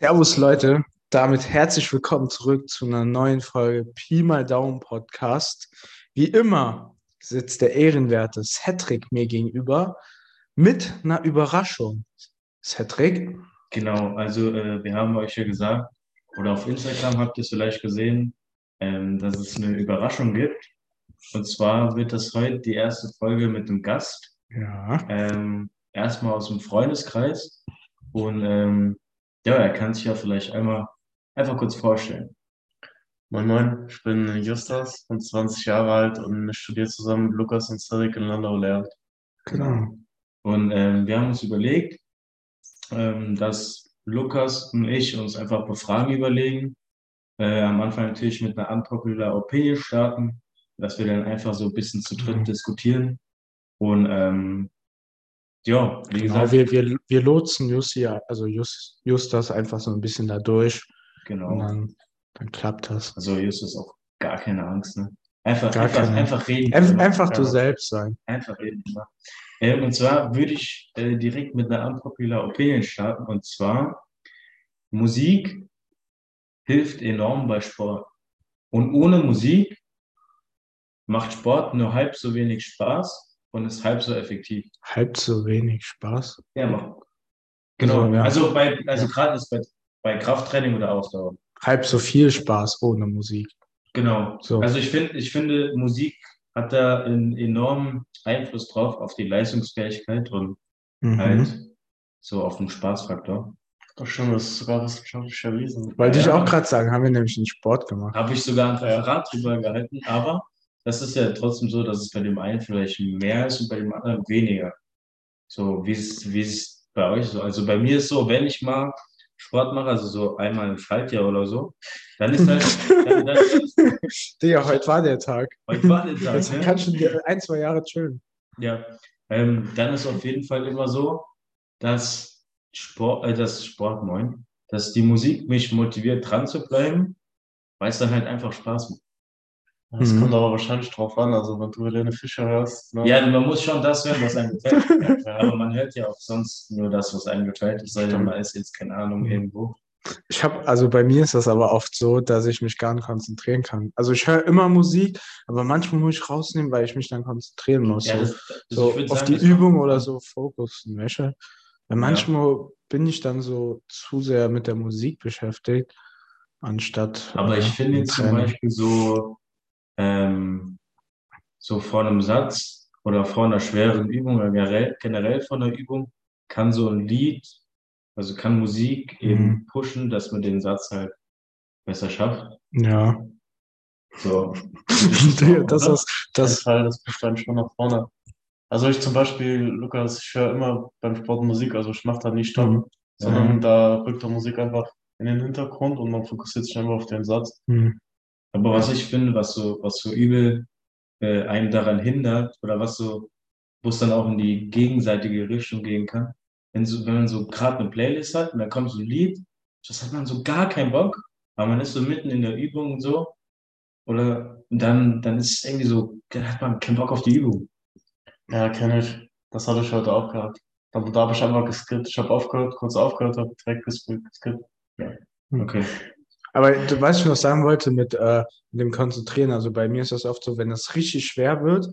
Servus Leute, damit herzlich willkommen zurück zu einer neuen Folge Pi mal Daumen Podcast. Wie immer sitzt der ehrenwerte Cedric mir gegenüber mit einer Überraschung. Cedric? Genau, also äh, wir haben euch ja gesagt, oder auf Instagram habt ihr es vielleicht gesehen, ähm, dass es eine Überraschung gibt. Und zwar wird das heute die erste Folge mit einem Gast. Ja. Ähm, erstmal aus dem Freundeskreis. Und ähm, ja, er kann sich ja vielleicht einmal einfach kurz vorstellen. Moin Moin, ich bin Justus, bin 20 Jahre alt und ich studiere zusammen mit Lukas und Cedric in Landau Lehramt. Genau. Und ähm, wir haben uns überlegt, ähm, dass Lukas und ich uns ein paar Fragen überlegen. Äh, am Anfang natürlich mit einer unpopular Opinion starten, dass wir dann einfach so ein bisschen zu dritt Mhm. diskutieren. Und ähm, ja, wie Genau, gesagt, wir, wir, wir lotsen Jussi, also Just, Justas einfach so ein bisschen da durch und genau. dann, dann klappt das. Also Justus auch gar keine Angst, ne? Einfach, Gar einfach, keine. einfach reden. Einf- Einfach du selbst sein. Einfach reden. Ähm, und zwar würde ich äh, direkt mit einer unpopular Opinion starten. Und zwar, Musik hilft enorm bei Sport. Und ohne Musik macht Sport nur halb so wenig Spaß und ist halb so effektiv. Halb so wenig Spaß. Ja, macht. Genau. Also, ja. Also bei, also Ja. gerade ist bei, bei Krafttraining oder Ausdauer. Halb so viel Spaß ohne Musik. Genau. So. Also ich finde, ich finde, Musik hat da einen enormen Einfluss drauf auf die Leistungsfähigkeit und Mhm. halt so auf den Spaßfaktor. Doch schon, das ist sogar wissenschaftlich erwiesen. Wollte ich Ja. auch gerade sagen, haben wir nämlich einen Sport gemacht. Habe ich sogar ein Referat drüber gehalten, aber das ist ja trotzdem so, dass es bei dem einen vielleicht mehr ist und bei dem anderen weniger. So, wie ist, wie ist bei euch so? Also bei mir ist so, wenn ich mal Sport mache, also so einmal im Schaltjahr oder so, dann ist halt, dann, dann ist, Digga, heute war der Tag. heute war der Tag, Jetzt ne? kannst du ein, zwei Jahre chillen. Ja, ähm, dann ist auf jeden Fall immer so, dass Sport, äh, das Sport, moin, dass die Musik mich motiviert, dran zu bleiben, weil es dann halt einfach Spaß macht. Das Mhm. kommt aber wahrscheinlich drauf an, also wenn du Helene Fischer hörst. Ne? Ja, man muss schon das hören, was einem gefällt. Ja. Aber man hört ja auch sonst nur das, was einem gefällt. Denn, Stimmt. man ist jetzt, keine Ahnung, Mhm. irgendwo. Ich habe, also bei mir ist das aber oft so, dass ich mich gar nicht konzentrieren kann. Also ich höre immer Musik, aber manchmal muss ich rausnehmen, weil ich mich dann konzentrieren muss. Ja, so das, das, so ich auf sagen, die Übung oder so fokussen, weißt du? Weil Ja. manchmal bin ich dann so zu sehr mit der Musik beschäftigt, anstatt. Aber äh, ich finde mit jetzt zum. Beispiel so, ähm, so vor einem Satz oder vor einer schweren Übung oder generell, generell vor einer Übung kann so ein Lied, also kann Musik Mhm. eben pushen, dass man den Satz halt besser schafft. Ja, So. das ist, Das das, Fall, das pusht dann schon nach vorne. Also ich zum Beispiel, Lukas, ich höre immer beim Sport Musik, also ich mache da nie Stopp, Mhm. sondern da rückt der Musik einfach in den Hintergrund und man fokussiert sich einfach auf den Satz. hm, Aber was ich finde, was so, was so übel äh, einen daran hindert oder was so, wo es dann auch in die gegenseitige Richtung gehen kann, wenn, so, wenn man so gerade eine Playlist hat und dann kommt so ein Lied, das hat man so gar keinen Bock, aber man ist so mitten in der Übung und so, oder dann, dann ist es irgendwie so, dann hat man keinen Bock auf die Übung. Ja, kenne ich. Das hatte ich heute auch gehabt. Da, da habe ich einfach geskippt. Ich habe aufgehört, kurz aufgehört, habe direkt ges- geskippt. Okay. Aber du weißt, was ich noch sagen wollte mit, äh, dem Konzentrieren. Also bei mir ist das oft so, wenn es richtig schwer wird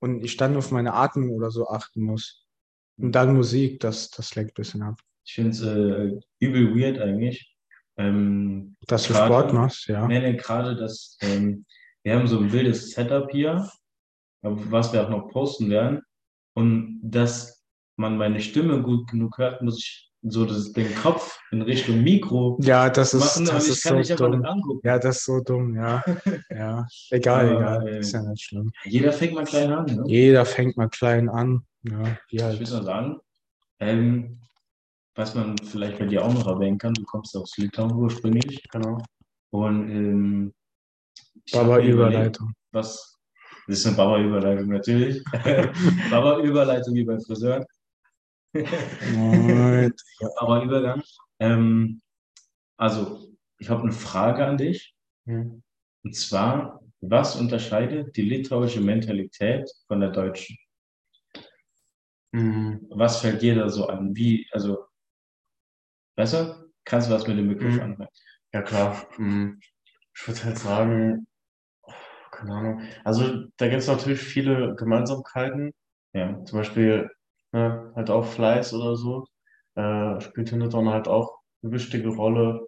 und ich dann auf meine Atmung oder so achten muss. Und dann Musik, das, das lenkt ein bisschen ab. Ich finde es äh, übel weird eigentlich. Ähm, Dass du Gerade- Sport machst, ja. Nee, nee, gerade das, ähm, wir haben so ein wildes Setup hier, was wir auch noch posten werden. Und dass man meine Stimme gut genug hört, muss ich so das, den Kopf in Richtung Mikro Ja, das ist, machen, das ist so dumm. Ja, das ist so dumm, ja. Ja, egal, Aber, egal. äh, Ist ja nicht schlimm. Jeder fängt mal klein an. Ne? Jeder fängt mal klein an. Ja, Ich halt. würde mal sagen, ähm, was man vielleicht bei dir auch noch erwähnen kann, du kommst aus Litauen ursprünglich. Genau. Und ähm, ich hab Baba mir überlegt, Überleitung. was. Das ist eine Baba-Überleitung natürlich. Baba-Überleitung wie bei Friseuren. Moin. Aber Übergang. Ähm, also, ich habe eine Frage an dich. Hm. Und zwar, was unterscheidet die litauische Mentalität von der deutschen? Hm. Was fällt dir da so an? Wie, also, besser? Kannst du was mit dem Begriff Mhm. anfangen? Ja, klar. Hm, Ich würde halt sagen, keine Ahnung. Also, da gibt es natürlich viele Gemeinsamkeiten. Ja. Zum Beispiel ne, halt auch Fleiß oder so. Äh, spielt in Litauen halt auch eine wichtige Rolle.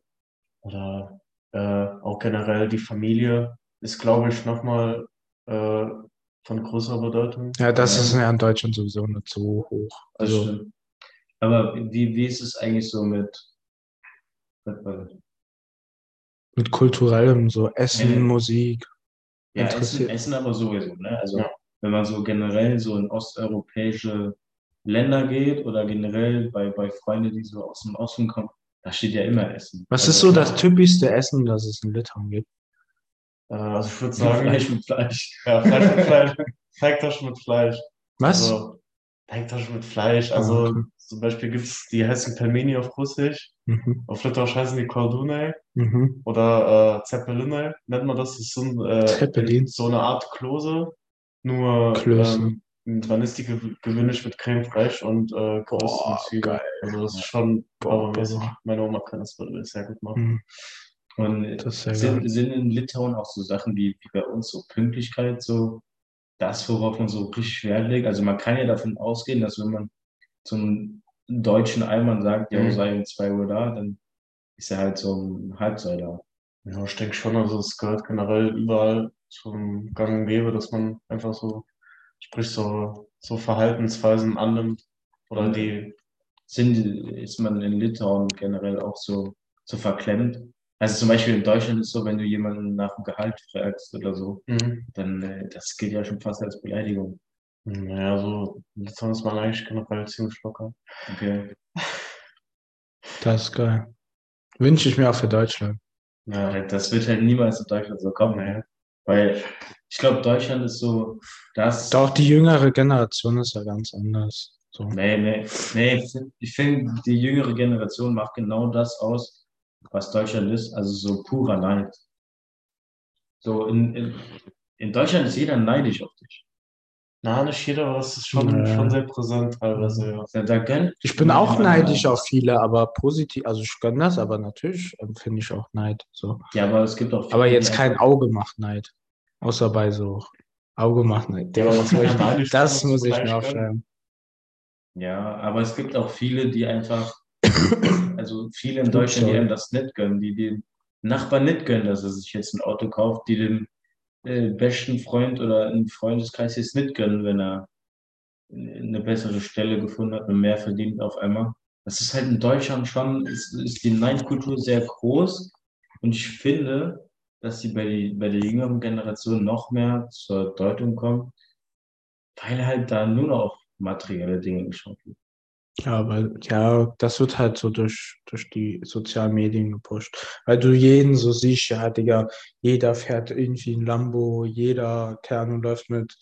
Oder äh, auch generell die Familie ist, glaube ich, nochmal äh, von größerer Bedeutung. Ja, das ist ja in Deutschland sowieso nicht so hoch. Also. Aber wie, wie ist es eigentlich so mit, das? mit kulturellem, so Essen, Ja. Musik. Ja, Essen, Essen aber sowieso, ne? Also Ja. wenn man so generell so in osteuropäische Länder geht oder generell bei, bei Freunden, die so aus dem Osten kommen, da steht ja immer Essen. Was Also ist so das typischste Essen, das es in Litauen gibt? Äh, also ich würde sagen, Fleisch mit Fleisch. ja, Fleisch mit Fleisch. Teigtaschen mit Fleisch. Was? Also, Teigtaschen mit Fleisch. Ah, Also okay. zum Beispiel gibt es die heißen Pelmeni auf Russisch. Mhm. Auf Litauisch heißen die Kordunai Mhm. oder äh, Zeppelinai, nennt man das. Das ist so, ein, äh, so eine Art Klose. Nur Klöße. ähm, dran ist die gew- gewöhnlich mit Creme fraiche und äh, gerösteten Zwiebeln. Also das ist schon Boah. Meine Oma kann das sehr gut machen. Mhm. Und sind, sind in Litauen auch so Sachen wie, wie bei uns, so Pünktlichkeit, so das, worauf man so richtig Wert legt. Also man kann ja davon ausgehen, dass wenn man zum deutschen Allmann sagt, ja, Mhm. sei um 2 Uhr da, dann ist er halt so um halb zwei da. Ja, ich denke schon, also es gehört generell überall zum Gang und Gäbe, dass man einfach so, sprich so, so Verhaltensweisen annimmt oder Mhm. die, Sind, ist man in Litauen generell auch so, so verklemmt? Also zum Beispiel in Deutschland ist so, wenn du jemanden nach dem Gehalt fragst oder so, Mhm. dann äh, das gilt ja schon fast als Beleidigung. naja, so, in Litauen ist man eigentlich generell ziemlich locker. Okay. Das ist geil. Wünsche ich mir auch für Deutschland. Ja, Ja, Das wird halt niemals in Deutschland so kommen, nee. weil ich glaube, Deutschland ist so, das. Doch die jüngere Generation ist ja ganz anders. So. Nee, nee, nee. ich find- Ich finde, die jüngere Generation macht genau das aus, was Deutschland ist, also so purer Neid. So in, in, in Deutschland ist jeder neidisch auf dich. Na, nicht jeder, aber es ist schon, Nee. schon sehr präsent teilweise, ja. Da, gönnt Ich bin auch neidisch auf viele, aber positiv, also ich gönne das, aber natürlich empfinde ich auch Neid. So. Ja, aber es gibt auch viele, Aber jetzt kein Auge macht Neid. Außer bei so Auge macht Neid. Ja, das das muss ich mir aufschreiben. Ja, aber es gibt auch viele, die einfach, also viele in Deutschland, die einem das nicht gönnen, die dem Nachbarn nicht gönnen, dass er sich jetzt ein Auto kauft, die dem äh, besten Freund oder im Freundeskreis jetzt nicht gönnen, wenn er eine bessere Stelle gefunden hat und mehr verdient auf einmal. Das ist halt in Deutschland schon, ist, ist die Neidkultur sehr groß und ich finde, dass sie bei, die, bei der jüngeren Generation noch mehr zur Deutung kommt, weil halt da nur noch auf materielle Dinge geschaut wird. Ja, weil, ja, das wird halt so durch, durch die sozialen Medien gepusht. Weil du jeden so siehst, ja, Digga, jeder fährt irgendwie ein Lambo, jeder, keine läuft mit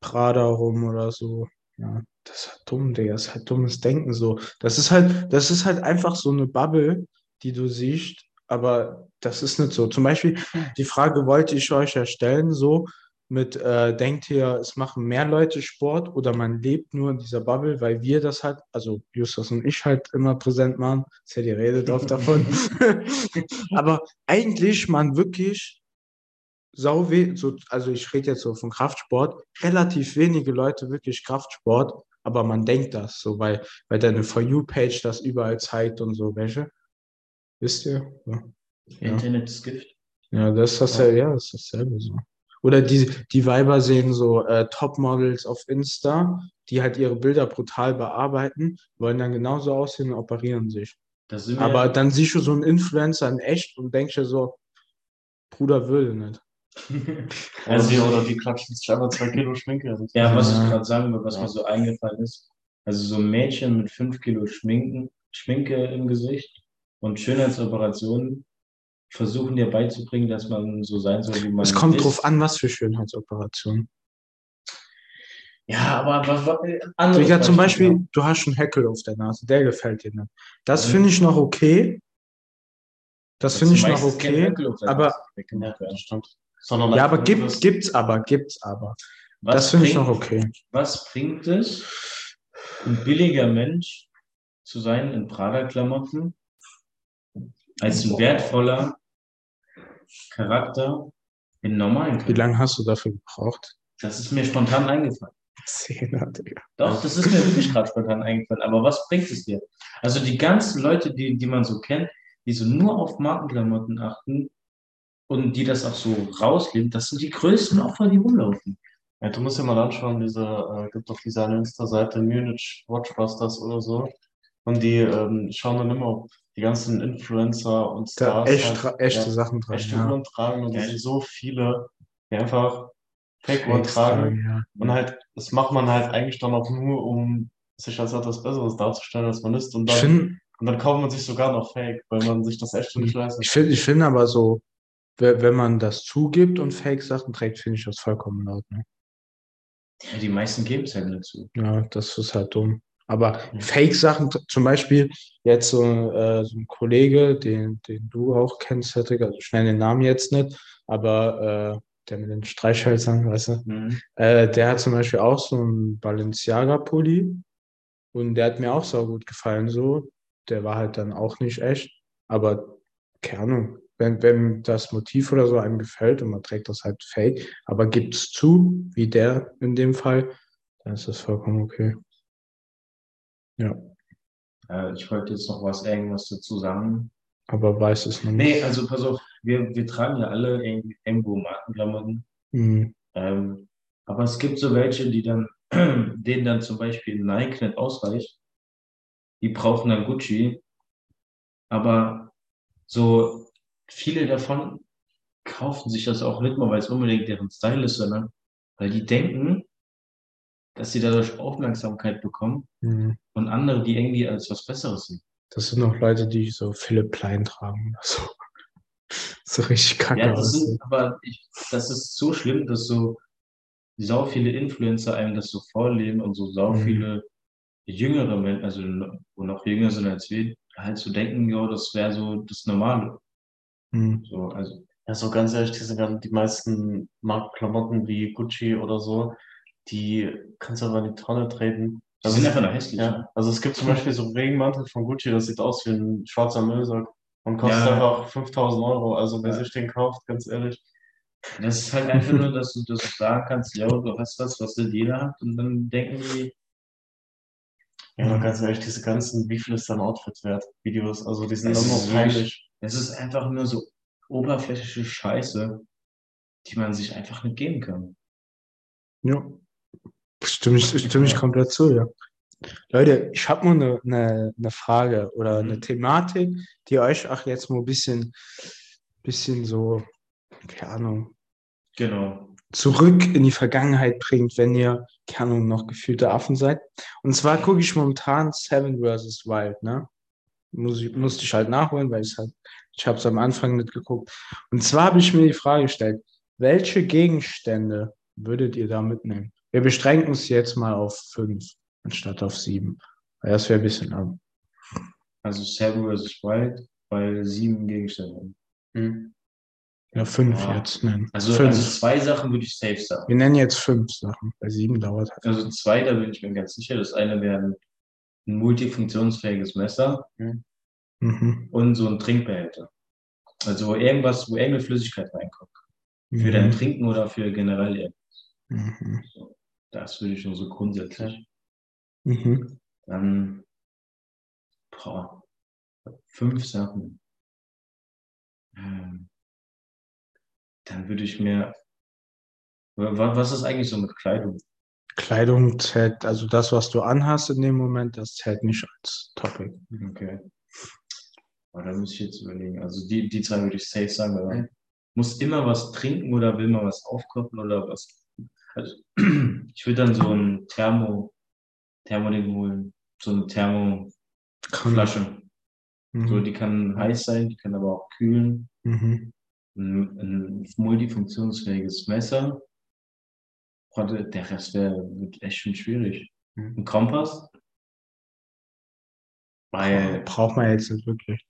Prada rum oder so. Ja, das ist halt dumm, Digga, das ist halt dummes Denken so. Das ist halt, das ist halt einfach so eine Bubble, die du siehst, aber das ist nicht so. Zum Beispiel, die Frage wollte ich euch ja stellen, so, mit, äh, denkt ihr, es machen mehr Leute Sport oder man lebt nur in dieser Bubble, weil wir das halt, also Justus und ich halt immer präsent machen, ist ja die Rede drauf davon. Aber eigentlich man wirklich sau so, also ich rede jetzt so von Kraftsport, relativ wenige Leute wirklich Kraftsport, aber man denkt das so, weil, weil deine For You-Page das überall zeigt und so, welche? Wisst ihr? Ja. Ja. Internet ist Gift. Ja, das ist dasselbe, ja, das ist dasselbe so. Oder die, die Weiber sehen so äh, Topmodels auf Insta, die halt ihre Bilder brutal bearbeiten, wollen dann genauso aussehen und operieren sich. Aber dann siehst du so einen Influencer in echt und denkst dir so, Bruder würde nicht. Oder Also- die, oder die klatschen sich einfach zwei Kilo Schminke. Also, ja, was Ja. ich gerade sagen will, was Ja. mir so eingefallen ist. Also so ein Mädchen mit fünf Kilo Schminken, Schminke im Gesicht und Schönheitsoperationen versuchen dir beizubringen, dass man so sein soll, wie man Es kommt ist. drauf an, was für Schönheitsoperationen. Ja, aber was, was anderes Digga, zum Beispiel, Beispiel, du hast einen Heckel auf der Nase, der gefällt dir nicht. Das Mhm. finde ich noch okay. Das finde ich noch okay. Aber- Ja, das Ja, aber gibt, das- gibt's aber, gibt's aber. Was Das finde ich noch okay. Was bringt es, ein billiger Mensch zu sein in Prada-Klamotten als ein wertvoller Charakter in normalen Wie Charakter. lange hast du dafür gebraucht? Das ist mir spontan eingefallen. Zehner, Digga. Doch, das ist mir wirklich gerade spontan eingefallen. Aber was bringt es dir? Also die ganzen Leute, die, die man so kennt, die so nur auf Markenklamotten achten und die das auch so rausleben, das sind die größten Opfer, die rumlaufen. Ja, du musst dir mal anschauen, diese, äh, gibt doch diese eine Insta-Seite Munich Watchbusters oder so. Und die ähm, schauen dann immer, ob die ganzen Influencer und Da Stars echt, halt, echte ja, Sachen dran. echte ja. Uhren tragen und Ja. es sind so viele, die einfach Fake-Uhren tragen. tragen, ja. Und halt, das macht man halt eigentlich dann auch nur, um sich als etwas Besseres darzustellen, als man ist. Und dann, finde, und dann kauft man sich sogar noch Fake, weil man sich das echt nicht leisten ich finde, ich finde aber so, we- wenn man das zugibt und Fake-Sachen trägt, finde ich das vollkommen in Ordnung. Ja, die meisten geben es halt nicht zu. Ja, das ist halt dumm. Aber. Fake-Sachen, zum Beispiel jetzt so, äh, so ein Kollege, den, den du auch kennst, Cedric, also ich nenne den Namen jetzt nicht, aber äh, der mit den Streichhölzern, weißt du, Mhm. äh, der hat zum Beispiel auch so einen Balenciaga-Pulli und der hat mir auch so gut gefallen, so. Der war halt dann auch nicht echt, aber keine Ahnung, wenn, wenn das Motiv oder so einem gefällt und man trägt das halt fake, aber gibt es zu, wie der in dem Fall, dann ist das vollkommen okay. Ja, Äh, ich wollte jetzt noch was irgendwas dazu sagen. aber weiß es noch nicht. Nee, also pass auf, wir, wir tragen ja alle irgendwie irgendwo Markenklamotten. Hm, Ähm, aber es gibt so welche, die dann, denen dann zum Beispiel Nike nicht ausreicht. Die brauchen dann Gucci. Aber so viele davon kaufen sich das auch nicht mal, weil es unbedingt deren Style ist, sondern weil die denken, dass sie dadurch Aufmerksamkeit bekommen hm. und andere, die irgendwie als was Besseres sind. Das sind noch Leute, die so Philipp Plein tragen oder so. So richtig kacke Ja, das sind, aber ich, das ist so schlimm, dass so sau viele Influencer einem das so vorleben und so sau Mhm. viele jüngere Menschen, also wo noch jünger sind als wir, halt so denken, ja, das wäre so das Normale. Hm. So, also, Ja, so ganz ehrlich, diese gan- die meisten Markenklamotten wie Gucci oder so, die kannst du aber in die Tonne treten. die Also, sind einfach nur hässlich. ja, also es gibt zum Beispiel so Regenmantel von Gucci, das sieht aus wie ein schwarzer Müllsack und kostet Ja. einfach 5000 Euro. Also wer Ja. sich den kauft, ganz ehrlich. Das ist halt einfach nur, dass du das sagen kannst, ja, du hast was, was nicht jeder hat, und dann denken die, Ja, aber ganz ehrlich, diese ganzen, wie viel ist dein Outfit wert? Videos, also die sind immer noch peinlich. es ist einfach nur so oberflächliche Scheiße, die man sich einfach nicht geben kann. Ja, stimme ich, stimme ich komplett zu, ja. Leute, ich habe nur eine, eine, eine Frage oder eine Mhm. Thematik, die euch auch jetzt mal ein bisschen, bisschen so, keine Ahnung, Genau. zurück in die Vergangenheit bringt, wenn ihr, keine Ahnung, noch gefühlte Affen seid. Und zwar gucke ich momentan Seven vs. Wild, ne? Muss ich, musste ich halt nachholen, weil ich halt, ich habe es am Anfang nicht geguckt. Und zwar habe ich mir die Frage gestellt, welche Gegenstände würdet ihr da mitnehmen? Wir beschränken uns jetzt mal auf fünf anstatt auf sieben. Weil das wäre ein bisschen ab. Also Seven vs. Wild bei sieben Gegenständen. Hm. Ja, fünf Ja. jetzt nennen. Also, fünf. also zwei Sachen würde ich safe sagen. Wir nennen jetzt fünf Sachen. Bei sieben dauert halt. Also zwei, da bin ich mir ganz sicher. Das eine wäre ein, multifunktionsfähiges Messer Mhm. und so ein Trinkbehälter. Also wo irgendwas, wo irgendeine Flüssigkeit reinkommt. Für Mhm. dein Trinken oder für generell irgendwas. Mhm. Das würde ich nur so grundsätzlich. Mhm. Dann, boah, fünf Sachen. Ähm, Dann würde ich mir, wa- was ist eigentlich so mit Kleidung? Kleidung zählt, also das, was du anhast in dem Moment, das zählt nicht als Topic. Okay. Aber da muss ich jetzt überlegen. Also die, die zwei würde ich safe sagen, weil man Mhm. muss immer was trinken oder will man was aufkochen oder was. Also, ich würde dann so ein Thermo, Thermoding holen, so eine Thermoflasche. Mhm. So, die kann heiß sein, die kann aber auch kühlen. Mhm. Ein, ein multifunktionsfähiges Messer. Der Rest wäre wird echt schon schwierig. Mhm. Ein Kompass. Weil Braucht man jetzt nicht wirklich.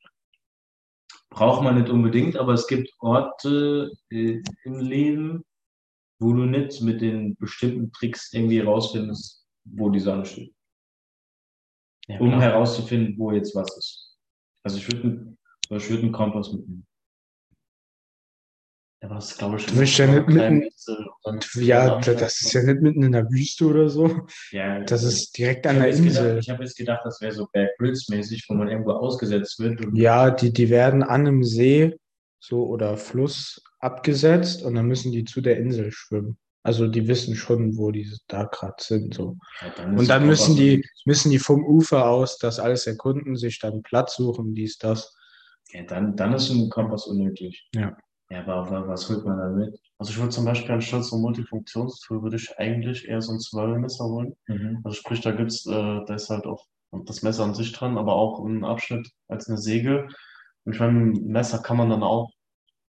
braucht man nicht unbedingt, aber es gibt Orte äh, im Leben, wo du nicht mit den bestimmten Tricks irgendwie rausfindest, wo die Sonne steht. Ja, Um klar. herauszufinden, wo jetzt was ist. Also ich würde Aber ich würde einen Kompass mitnehmen. Ja, aber das ist, glaube ich, Du willst ja nicht mitten- Insel Ja, da- das ist ja nicht mitten in der Wüste oder so. Ja, Das ist direkt an habe der jetzt, gedacht, Insel. ich hab jetzt gedacht, das wäre so Bear Grylls-mäßig, wo man irgendwo ausgesetzt wird. Und Ja, die, die werden an einem See so oder Fluss abgesetzt und dann müssen die zu der Insel schwimmen. Also die wissen schon, wo die da gerade sind. So. Ja, dann Und dann müssen die, müssen die vom Ufer aus das alles erkunden, sich dann Platz suchen, dies, das. Ja, dann, dann ist ein Kompass unnötig. Ja. Ja, aber wa- was holt man damit? Also ich würde zum Beispiel anstatt so ein Multifunktionstool würde ich eigentlich eher so ein Zwölfmesser holen. Mhm. Also sprich, da gibt's, äh, da ist halt auch das Messer an sich dran, aber auch ein Abschnitt als eine Säge. Und ich meine, ein Messer kann man dann auch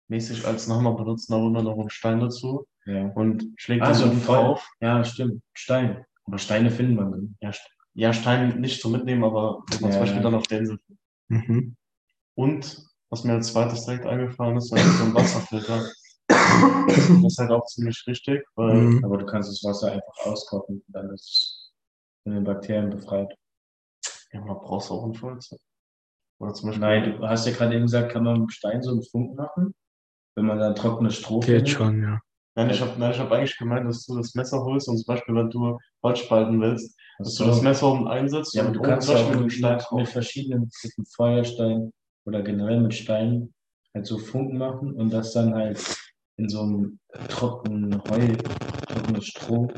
mäßig als Hammer benutzen, da holt man noch einen Stein dazu Ja. und schlägt Ah, dann drauf. ja, stimmt. Stein. Aber Steine finden wir dann. Ja, ja, Stein nicht zum Mitnehmen, aber wenn man Ja, zum Beispiel ja. dann auf der Insel. Mhm. Und was mir als zweites direkt eingefallen ist, war so ein Wasserfilter. Das ist halt auch ziemlich richtig, weil Mhm. Aber du kannst das Wasser einfach auskochen und dann ist es von den Bakterien befreit. ja, man braucht auch ein Feuerzeug. Oder zum Beispiel, Nein, du hast ja gerade eben gesagt, kann man mit Stein so einen Funk machen, wenn man dann trockenes Stroh Geht findet. schon, ja. nein, ich habe nein, ich hab eigentlich gemeint, dass du das Messer holst und zum Beispiel, wenn du Holz spalten willst, dass du So. das Messer oben einsetzt Ja, aber und du kannst auch Beispiel mit, Stein mit, verschiedenen mit einem Feuerstein oder generell mit Steinen halt so Funken machen und das dann halt in so einem trockenen Heu, trockenes Stroh,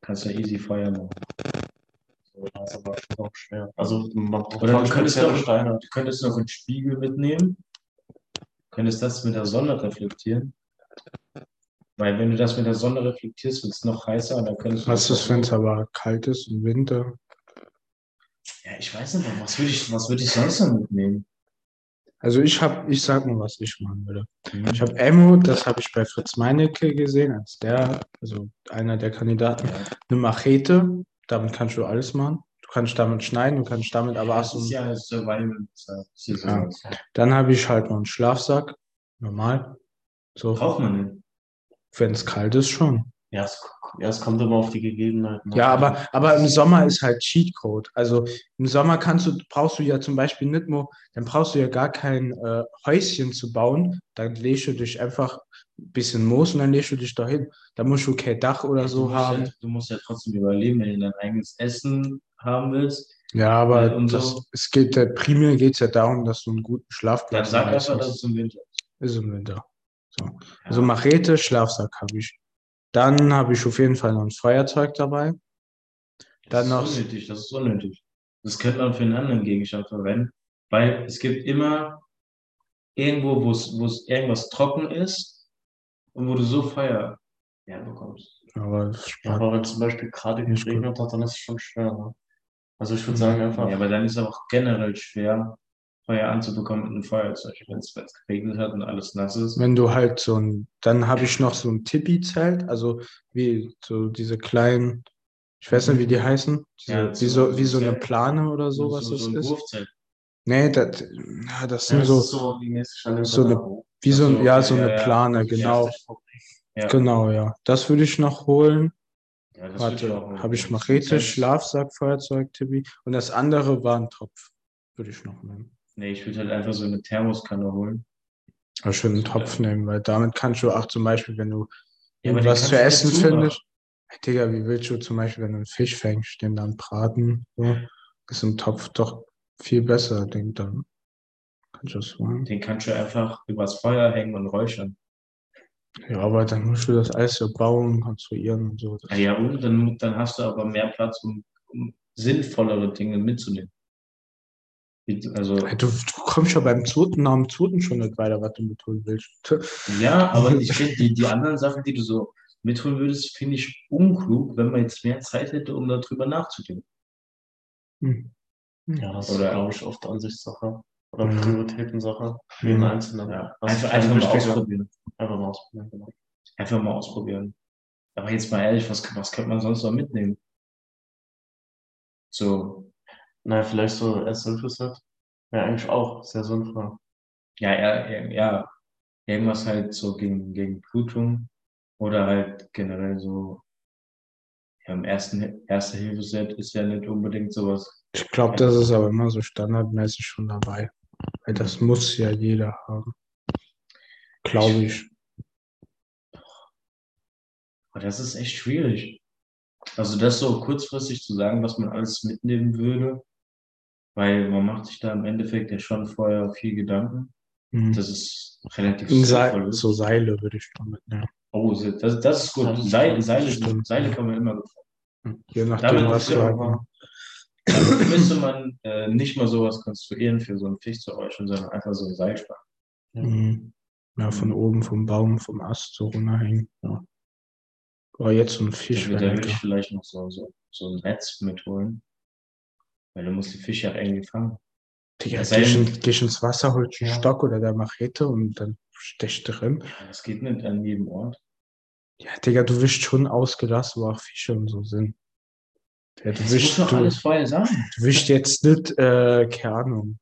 kannst du ja easy Feuer machen. So, Das ist aber auch schwer. Also man braucht Oder du könntest noch- Steine. Du könntest noch einen Spiegel mitnehmen, könntest das mit der Sonne reflektieren. Weil wenn du das mit der Sonne reflektierst, wird es noch heißer und dann könntest du Was das ist, wenn es aber kalt ist im Winter? Ja, ich weiß nicht, was würde ich, was würde ich sonst noch mitnehmen? Also ich habe, ich sag mal, was ich machen würde. Mhm. Ich habe Ammo, das habe ich bei Fritz Meinecke gesehen, als der, also einer der Kandidaten, Ja. eine Machete, damit kannst du alles machen. Du kannst damit schneiden, du kannst damit aber Das ist ja Survival. Ja. Dann habe ich halt noch einen Schlafsack, normal. So, Braucht man nicht. wenn es kalt ist, schon. Ja es, ja, es kommt immer auf die Gegebenheiten. Ja, aber, aber im Sommer ist halt Cheatcode. Also im Sommer kannst du, brauchst du ja zum Beispiel nicht nur, dann brauchst du ja gar kein äh, Häuschen zu bauen. Dann legst du dich einfach ein bisschen Moos und dann legst du dich dahin. Da musst du kein Dach oder so haben. ja, du musst ja trotzdem überleben, wenn du dein eigenes Essen haben willst. Ja, aber Ja, und das, so. es geht ja, primär geht es ja darum, dass du einen guten Schlafplatz sag hast. einfach, dass es im Winter ist. Ist im Winter. So. Ja. Also Machete, Schlafsack habe ich. Dann habe ich auf jeden Fall noch ein Feuerzeug dabei. Das Dann ist noch, unnötig, das ist unnötig. Das könnte man für einen anderen Gegenstand verwenden, weil es gibt immer irgendwo, wo es irgendwas trocken ist und wo du so Feuer herbekommst. aber das Ja, spart aber wenn zum Beispiel gerade geregnet hat, dann ist es schon schwer. Ne? Also ich würde sagen einfach, Ja, aber dann ist es auch generell schwer, Feuer anzubekommen mit einem Feuerzeug, wenn es geregnet hat und alles nass ist. Wenn du halt so ein, dann habe ich noch so ein Tipi-Zelt, also wie so diese kleinen, ich weiß nicht, wie die heißen, diese, Ja, wie, so, wie so eine. Plane oder so, was so, das so ein ist. Wurfzelt. Nee, das, ja, das ja, sind das so, ist so so eine-. Wie so, Ach ein, so, ja, so eine ja. Plane, Also, genau. Ja, Genau, ja. Das würde ich noch holen. ja, Warte, habe ich Machete, Schlafsack, Feuerzeug, Tipi. Und das andere war ein Topf. Würde ich noch nehmen. Nee, ich würde halt einfach so eine Thermoskanne holen. Aber schön einen Topf nehmen, weil damit kannst du auch zum Beispiel, wenn du Ja, kannst zu essen findest. Hey, Digga, wie willst du zum Beispiel, wenn du einen Fisch fängst, den dann braten? So, ist im Topf doch viel besser, denk dann. Kannst du das machen? Den kannst du einfach übers Feuer hängen und räuchern. Ja, aber dann musst du das alles so bauen, konstruieren und so. Das Ah ja, und dann, dann hast du aber mehr Platz, um, um sinnvollere Dinge mitzunehmen. Also, Hey, Du, du kommst ja beim zweiten Namen zweiten schon nicht weiter, was du mitholen willst. ja, aber ich finde, die, die anderen Sachen, die du so mitholen würdest, finde ich unklug, wenn man jetzt mehr Zeit hätte, um darüber nachzudenken. Hm. Ja, das Oder- ist, glaube ich, oft Ansichtssache oder Mhm. Prioritätensache für jeden Mhm. Einzelnen. Ja, einfach, einfach mal ausprobieren. Einfach mal ausprobieren, genau. Einfach mal ausprobieren. Aber jetzt mal ehrlich, was, was könnte man sonst noch mitnehmen? So, Naja, vielleicht so Erste-Hilfe-Set. Ja, eigentlich auch sehr sinnvoll. ja, ja, ja, ja, irgendwas halt so gegen, gegen Blutung oder halt generell so, ja, im ersten Erste-Hilfe-Set ist ja nicht unbedingt sowas. Ich glaube, das ist aber immer so standardmäßig schon dabei. Weil das muss ja jeder haben. Glaube ich. Aber das ist echt schwierig. Also das so kurzfristig zu sagen, was man alles mitnehmen würde, weil man macht sich da im Endeffekt ja schon vorher viel Gedanken. Mhm. Das ist relativ Seil, so Seile würde ich damit nehmen. Oh, das, das ist gut. Seile, Seile. Seile kann man immer gebrauchen. Je nachdem, Damit was du ja müsste man äh, nicht mal sowas konstruieren für so ein Fisch zu räuchern, sondern einfach so ein Seil spannen. Mhm. Ja, von Mhm. oben vom Baum, vom Ast so runterhängen. Ja. Aber jetzt so ein Fisch Da, würde ich vielleicht noch so, so, so ein Netz mitholen. Weil du musst die Fische ja irgendwie fangen. Digga, Es sei gehst, in- gehst ins Wasser, holst einen Ja. Stock oder der Machete und dann stechst du drin. Ja, Das geht nicht an jedem Ort. Ja, Digga, du wischst schon ausgelassen, wo auch Fische und so sind. Ja, du Das muss wischst, doch du, alles vorher sagen. du wischst jetzt nicht, äh, keine Ahnung.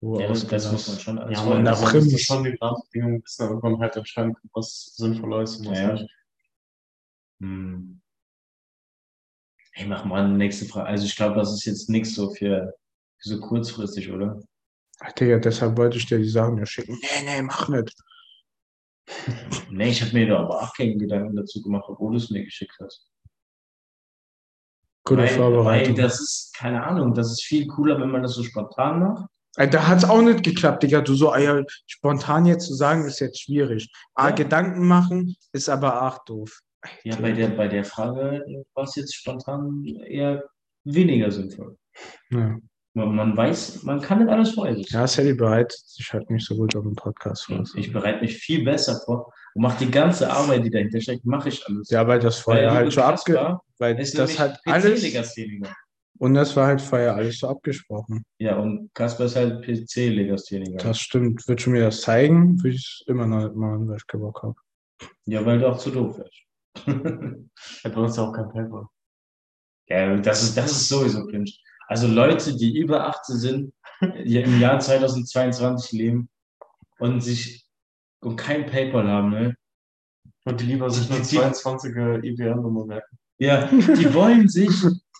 Wo Ja, das, das muss man schon alles Ja, vorher man da da Prims. muss schon die Rahmenbedingungen wissen, damit man halt entscheiden was sinnvoll ist und was Ja. nicht. Hm. Hey, mach mal eine nächste Frage. Also ich glaube, das ist jetzt nichts so für, für so kurzfristig, oder? Ach, Digga, deshalb wollte ich dir die Sachen ja schicken. Nee, nee, mach nicht. Nee, ich habe mir da aber auch keine Gedanken dazu gemacht, obwohl du es mir geschickt hast. Gute weil, Vorbereitung. Weil das ist, keine Ahnung, das ist viel cooler, wenn man das so spontan macht. Ey, Da hat es auch nicht geklappt, Digga. Du so, ah ja, spontan jetzt zu sagen, ist jetzt schwierig. Ah, Ja. Gedanken machen ist aber auch doof. Ja, bei der, bei der Frage war es jetzt spontan eher weniger sinnvoll. Ja, Man, man weiß, man kann nicht alles vorhersehen. ja Sally bereitet sich halt nicht so gut auf den Podcast vor. Ich bereite mich viel besser vor und mache die ganze Arbeit, die dahinter steckt, mache ich alles. Ja, weil das vorher Weil halt so abge... Weil ist das halt alles... Und das war halt vorher alles so abgesprochen. Ja, und Kasper ist halt PC-Legastheniker. Das stimmt. Würdest du mir das zeigen, würde ich es immer noch nicht machen, weil ich keinen Bock habe. Ja, weil du auch zu doof wärst. Du hast ja auch kein Paper. ja, das ist, das ist sowieso cringe. Also Leute, die über 18 sind, die im Jahr 2022 leben und sich und kein PayPal haben, ne? Und die lieber sich eine Die- die- 22er IBM-Nummer merken. Ja, die wollen sich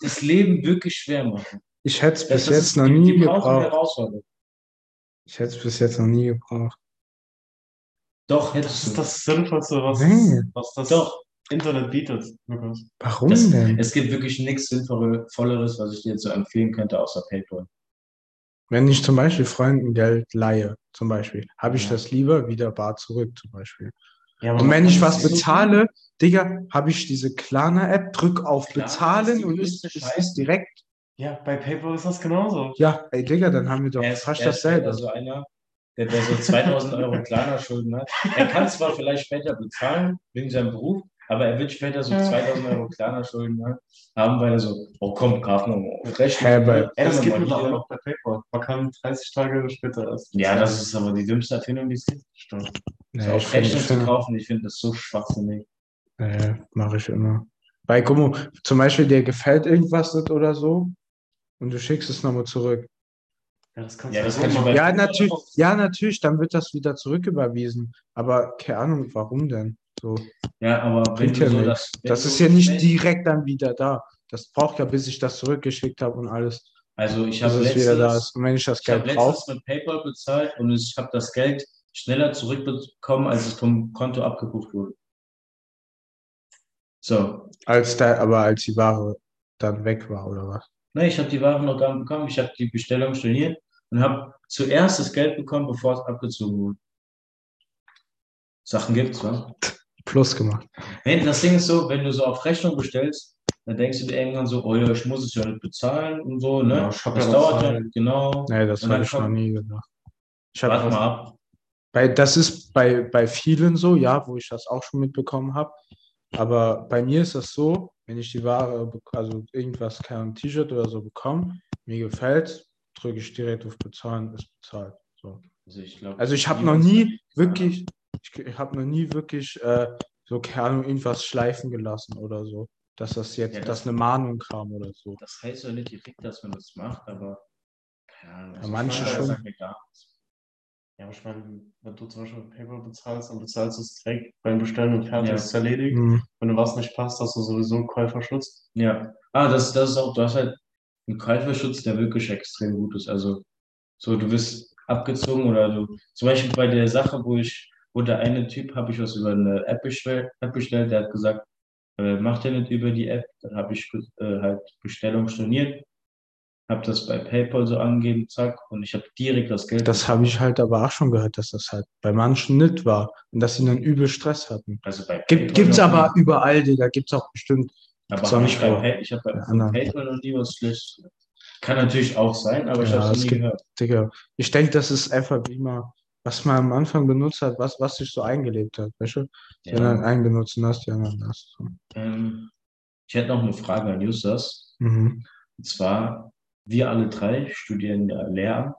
das Leben wirklich schwer machen. Ich hätte es Das, bis das jetzt ist, noch die, nie die gebraucht. Herausforderung. Ich hätte es bis jetzt noch nie gebraucht. Doch, Das hättest ist du. das Sinnvollste, was, Nee. was das Doch. Internet bietet, Lukas. Warum Das, denn? es gibt wirklich nichts Sinnvolleres, was ich dir jetzt so empfehlen könnte, außer PayPal. Wenn ich zum Beispiel Freunden Geld leihe, zum Beispiel, habe ich Ja. das lieber wieder bar zurück, zum Beispiel. Ja, Und wenn ich was ist so bezahle, Digga, habe ich diese Klarna-App, drück auf Klar, Bezahlen ist und Scheiße. ist direkt. Ja, bei PayPal ist das genauso. Ja, ey Digga, dann haben wir doch Er ist, fast er ist dasselbe. später so einer, der, der so 2000 Euro kleiner Schulden hat. Er kann zwar vielleicht später bezahlen, wegen seinem Beruf, aber er wird später so 2000 Euro kleiner Schulden haben, weil er so, oh komm, graf noch mal auf Rechnung. Hä, bei- ne? Das geht mittlerweile hier. auch bei PayPal. Man kann 30 Tage später erst. Ja, das ist aber die dümmste Erfindung, die es gibt. Stimmt. Nee, so ich auf finde, Rechnung zu kaufen, ich finde das so schwachsinnig. nee, mache ich immer. Bei Gummo, zum Beispiel, dir gefällt irgendwas nicht oder so und du schickst es nochmal zurück. Ja, das kannst Ja, du das kann bei- Ja, natürlich, ja, natürlich, dann wird das wieder zurücküberwiesen. Aber keine Ahnung, warum denn? So, Ja, aber wenn du so das, wenn das ist ja nicht direkt dann wieder da. Das braucht ja, bis ich das zurückgeschickt habe und alles, Also ich habe wieder da letztens, ist. Ich das ich habe Geld letztens mit PayPal bezahlt und ich habe das Geld schneller zurückbekommen, als es vom Konto abgebucht wurde. So, als da, aber als die Ware dann weg war, oder was? ne, ich habe die Ware noch gar nicht bekommen, ich habe die Bestellung storniert und habe zuerst das Geld bekommen, bevor es abgezogen wurde. Sachen gibt's, wa? Plus gemacht. Nee, das Ding ist so, wenn du so auf Rechnung bestellst, dann denkst du dir irgendwann so, oh ja, ich muss es ja nicht bezahlen und so, ne? Ja, ich hab das ja dauert ja, genau. Nee, das habe ich noch nie gemacht. Ich Warte habe mal ab. bei, das ist bei, bei vielen so, ja, wo ich das auch schon mitbekommen habe. Aber bei mir ist das so, wenn ich die Ware, also irgendwas, kein T-Shirt oder so bekomme, mir gefällt, drücke ich direkt auf Bezahlen, ist bezahlt. So. Also ich, glaub, Also ich habe noch nie wirklich, ich, ich habe noch nie wirklich äh, so, keine Ahnung, irgendwas schleifen gelassen oder so. Dass das jetzt, Ja, das- dass eine Mahnung kam oder so. Das heißt ja nicht direkt, dass man das macht, aber keine Ahnung. also manche ich meine, schon. Ja, aber ich meine, wenn du zum Beispiel mit PayPal bezahlst, dann bezahlst du es direkt beim Bestellen und fertig Ja. ist es erledigt. Hm. Wenn du was nicht passt, hast du sowieso Käuferschutz. Ja. Ah, das, das ist auch, du hast halt einen Käuferschutz, der wirklich extrem gut ist. Also, so, du wirst abgezogen oder du, zum Beispiel bei der Sache, wo ich, wo der eine Typ, habe ich was über eine App bestellt, App bestellt, der hat gesagt, äh, macht er nicht über die App, dann habe ich äh, halt Bestellung storniert, habe das bei PayPal so angegeben, zack, und ich habe direkt das Geld. Das habe ich halt aber auch schon gehört, dass das halt bei manchen nicht war und dass sie dann übel Stress hatten. Also bei Gibt, gibt's aber nie. überall, Digga, gibt's auch bestimmt. Aber hab nicht ich bei. Pay, ich habe bei Ja. PayPal noch nie was Schlechtes. Kann natürlich auch sein, aber ich Ja, habe es nie gibt- gehört. Digga, ich denke, das ist einfach wie man, was man am Anfang benutzt hat, was, was sich so eingelebt hat, weißt du? Die Ja. anderen einen benutzen das, die anderen das. So. Ähm, ich hätte noch eine Frage an Justus. Mhm. Und zwar, wir alle drei studieren ja Lehramt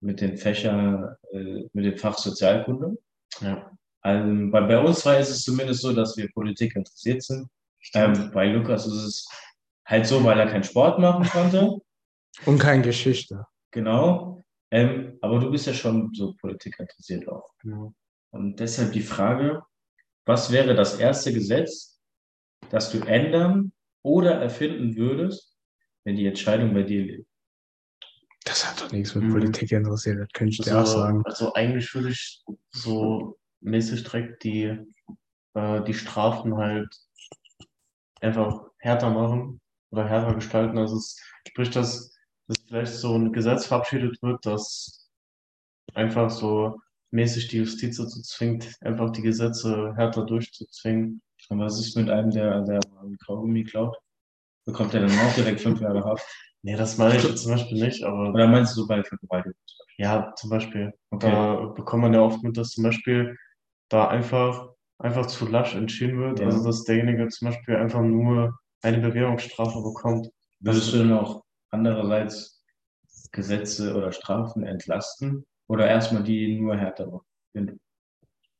mit den Fächern, äh, mit dem Fach Sozialkunde. Ja. Also, bei, bei uns drei ist es zumindest so, dass wir Politik interessiert sind. Ähm, bei Lukas ist es halt so, weil er keinen Sport machen konnte. Und keine Geschichte. Genau. Ähm, aber du bist ja schon so Politik interessiert auch. Genau. Und deshalb die Frage, was wäre das erste Gesetz, das du ändern oder erfinden würdest, wenn die Entscheidung bei dir liegt? Das hat doch nichts mit Mhm. Politik interessiert, das könnte ich dir auch Also, sagen. also eigentlich würde ich so mäßig direkt die, äh, die Strafen halt einfach härter machen oder härter gestalten. Also es, sprich, dass, dass vielleicht so ein Gesetz verabschiedet wird, das einfach so mäßig die Justiz dazu zwingt, einfach die Gesetze härter durchzuzwingen. Und was ist mit einem, der, der einen Kaugummi klaut? Bekommt er dann auch direkt fünf Jahre Haft? Nee, das meine ich zum Beispiel nicht, aber Oder meinst du so bei Vergewaltigung? ja, zum Beispiel. Okay. Da bekommt man ja oft mit, dass zum Beispiel da einfach, einfach zu lasch entschieden wird. Ja. Also, dass derjenige zum Beispiel einfach nur eine Bewährungsstrafe bekommt. Würdest du dann auch andererseits Gesetze oder Strafen entlasten? Oder erstmal die nur härter machen?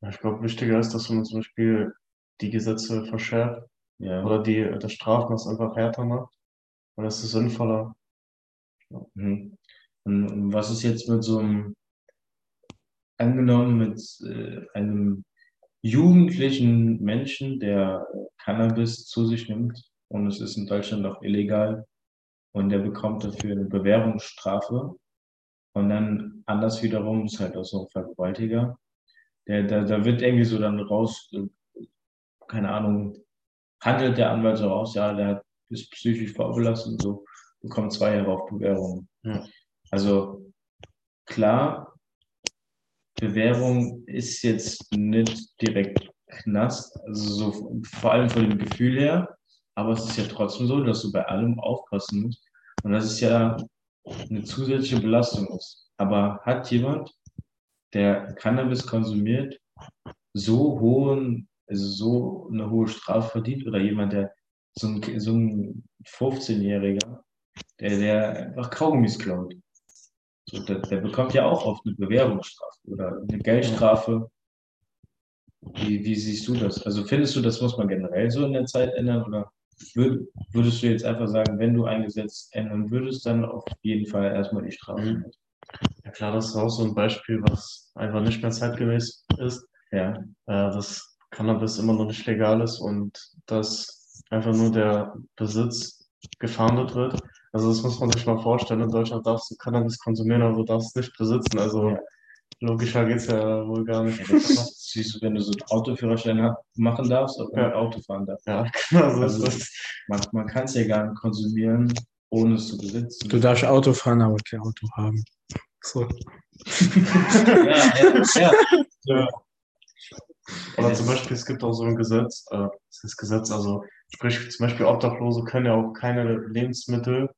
Ich glaube, wichtiger ist, dass man zum Beispiel die Gesetze verschärft Ja. oder die, das Strafmaß einfach härter macht. Und das ist sinnvoller. Mhm. Und, und was ist jetzt mit so einem, angenommen mit äh, einem jugendlichen Menschen, der Cannabis zu sich nimmt und es ist in Deutschland auch illegal und der bekommt dafür eine Bewährungsstrafe und dann anders wiederum ist halt auch so ein Vergewaltiger, der, der, da wird irgendwie so dann raus, äh, keine Ahnung, handelt der Anwalt so raus, ja, der hat, ist psychisch vorbelastet und so, bekommt zwei Jahre auf Bewährung. Ja. Also klar, Bewährung ist jetzt nicht direkt Knast, also so vor allem von dem Gefühl her, aber es ist ja trotzdem so, dass du bei allem aufpassen musst und das ist ja eine zusätzliche Belastung ist. Aber hat jemand, der Cannabis konsumiert, so hohen, also so eine hohe Strafe verdient oder jemand, der so ein, so ein 15-Jähriger, der, der einfach Kaugummis klaut. So, der, der bekommt ja auch oft eine Bewährungsstrafe oder eine Geldstrafe. Wie, wie siehst du das? Also findest du, das muss man generell so in der Zeit ändern oder würd, würdest du jetzt einfach sagen, wenn du ein Gesetz ändern würdest, dann auf jeden Fall erstmal die Strafe? Mhm. Ja klar, das ist auch so ein Beispiel, was einfach nicht mehr zeitgemäß ist. Ja, äh, dass Cannabis immer noch nicht legal ist und dass einfach nur der Besitz gefahndet wird. Also das muss man sich mal vorstellen. In Deutschland darfst du Cannabis konsumieren, aber du darfst es nicht besitzen. Also Ja. logischer geht's ja wohl gar nicht. Ja, siehst du, wenn du so einen Autoführerschein machen darfst, aber Ja. ja. Auto fahren darfst. Ja, genau so Also- ist das. Man, man kann es ja gar nicht konsumieren, ohne es zu besitzen. Du darfst Auto fahren, aber kein Auto haben. So. ja, ja, ja. Oder zum Beispiel, es gibt auch so ein Gesetz, äh, das Gesetz, also sprich zum Beispiel Obdachlose können ja auch keine Lebensmittel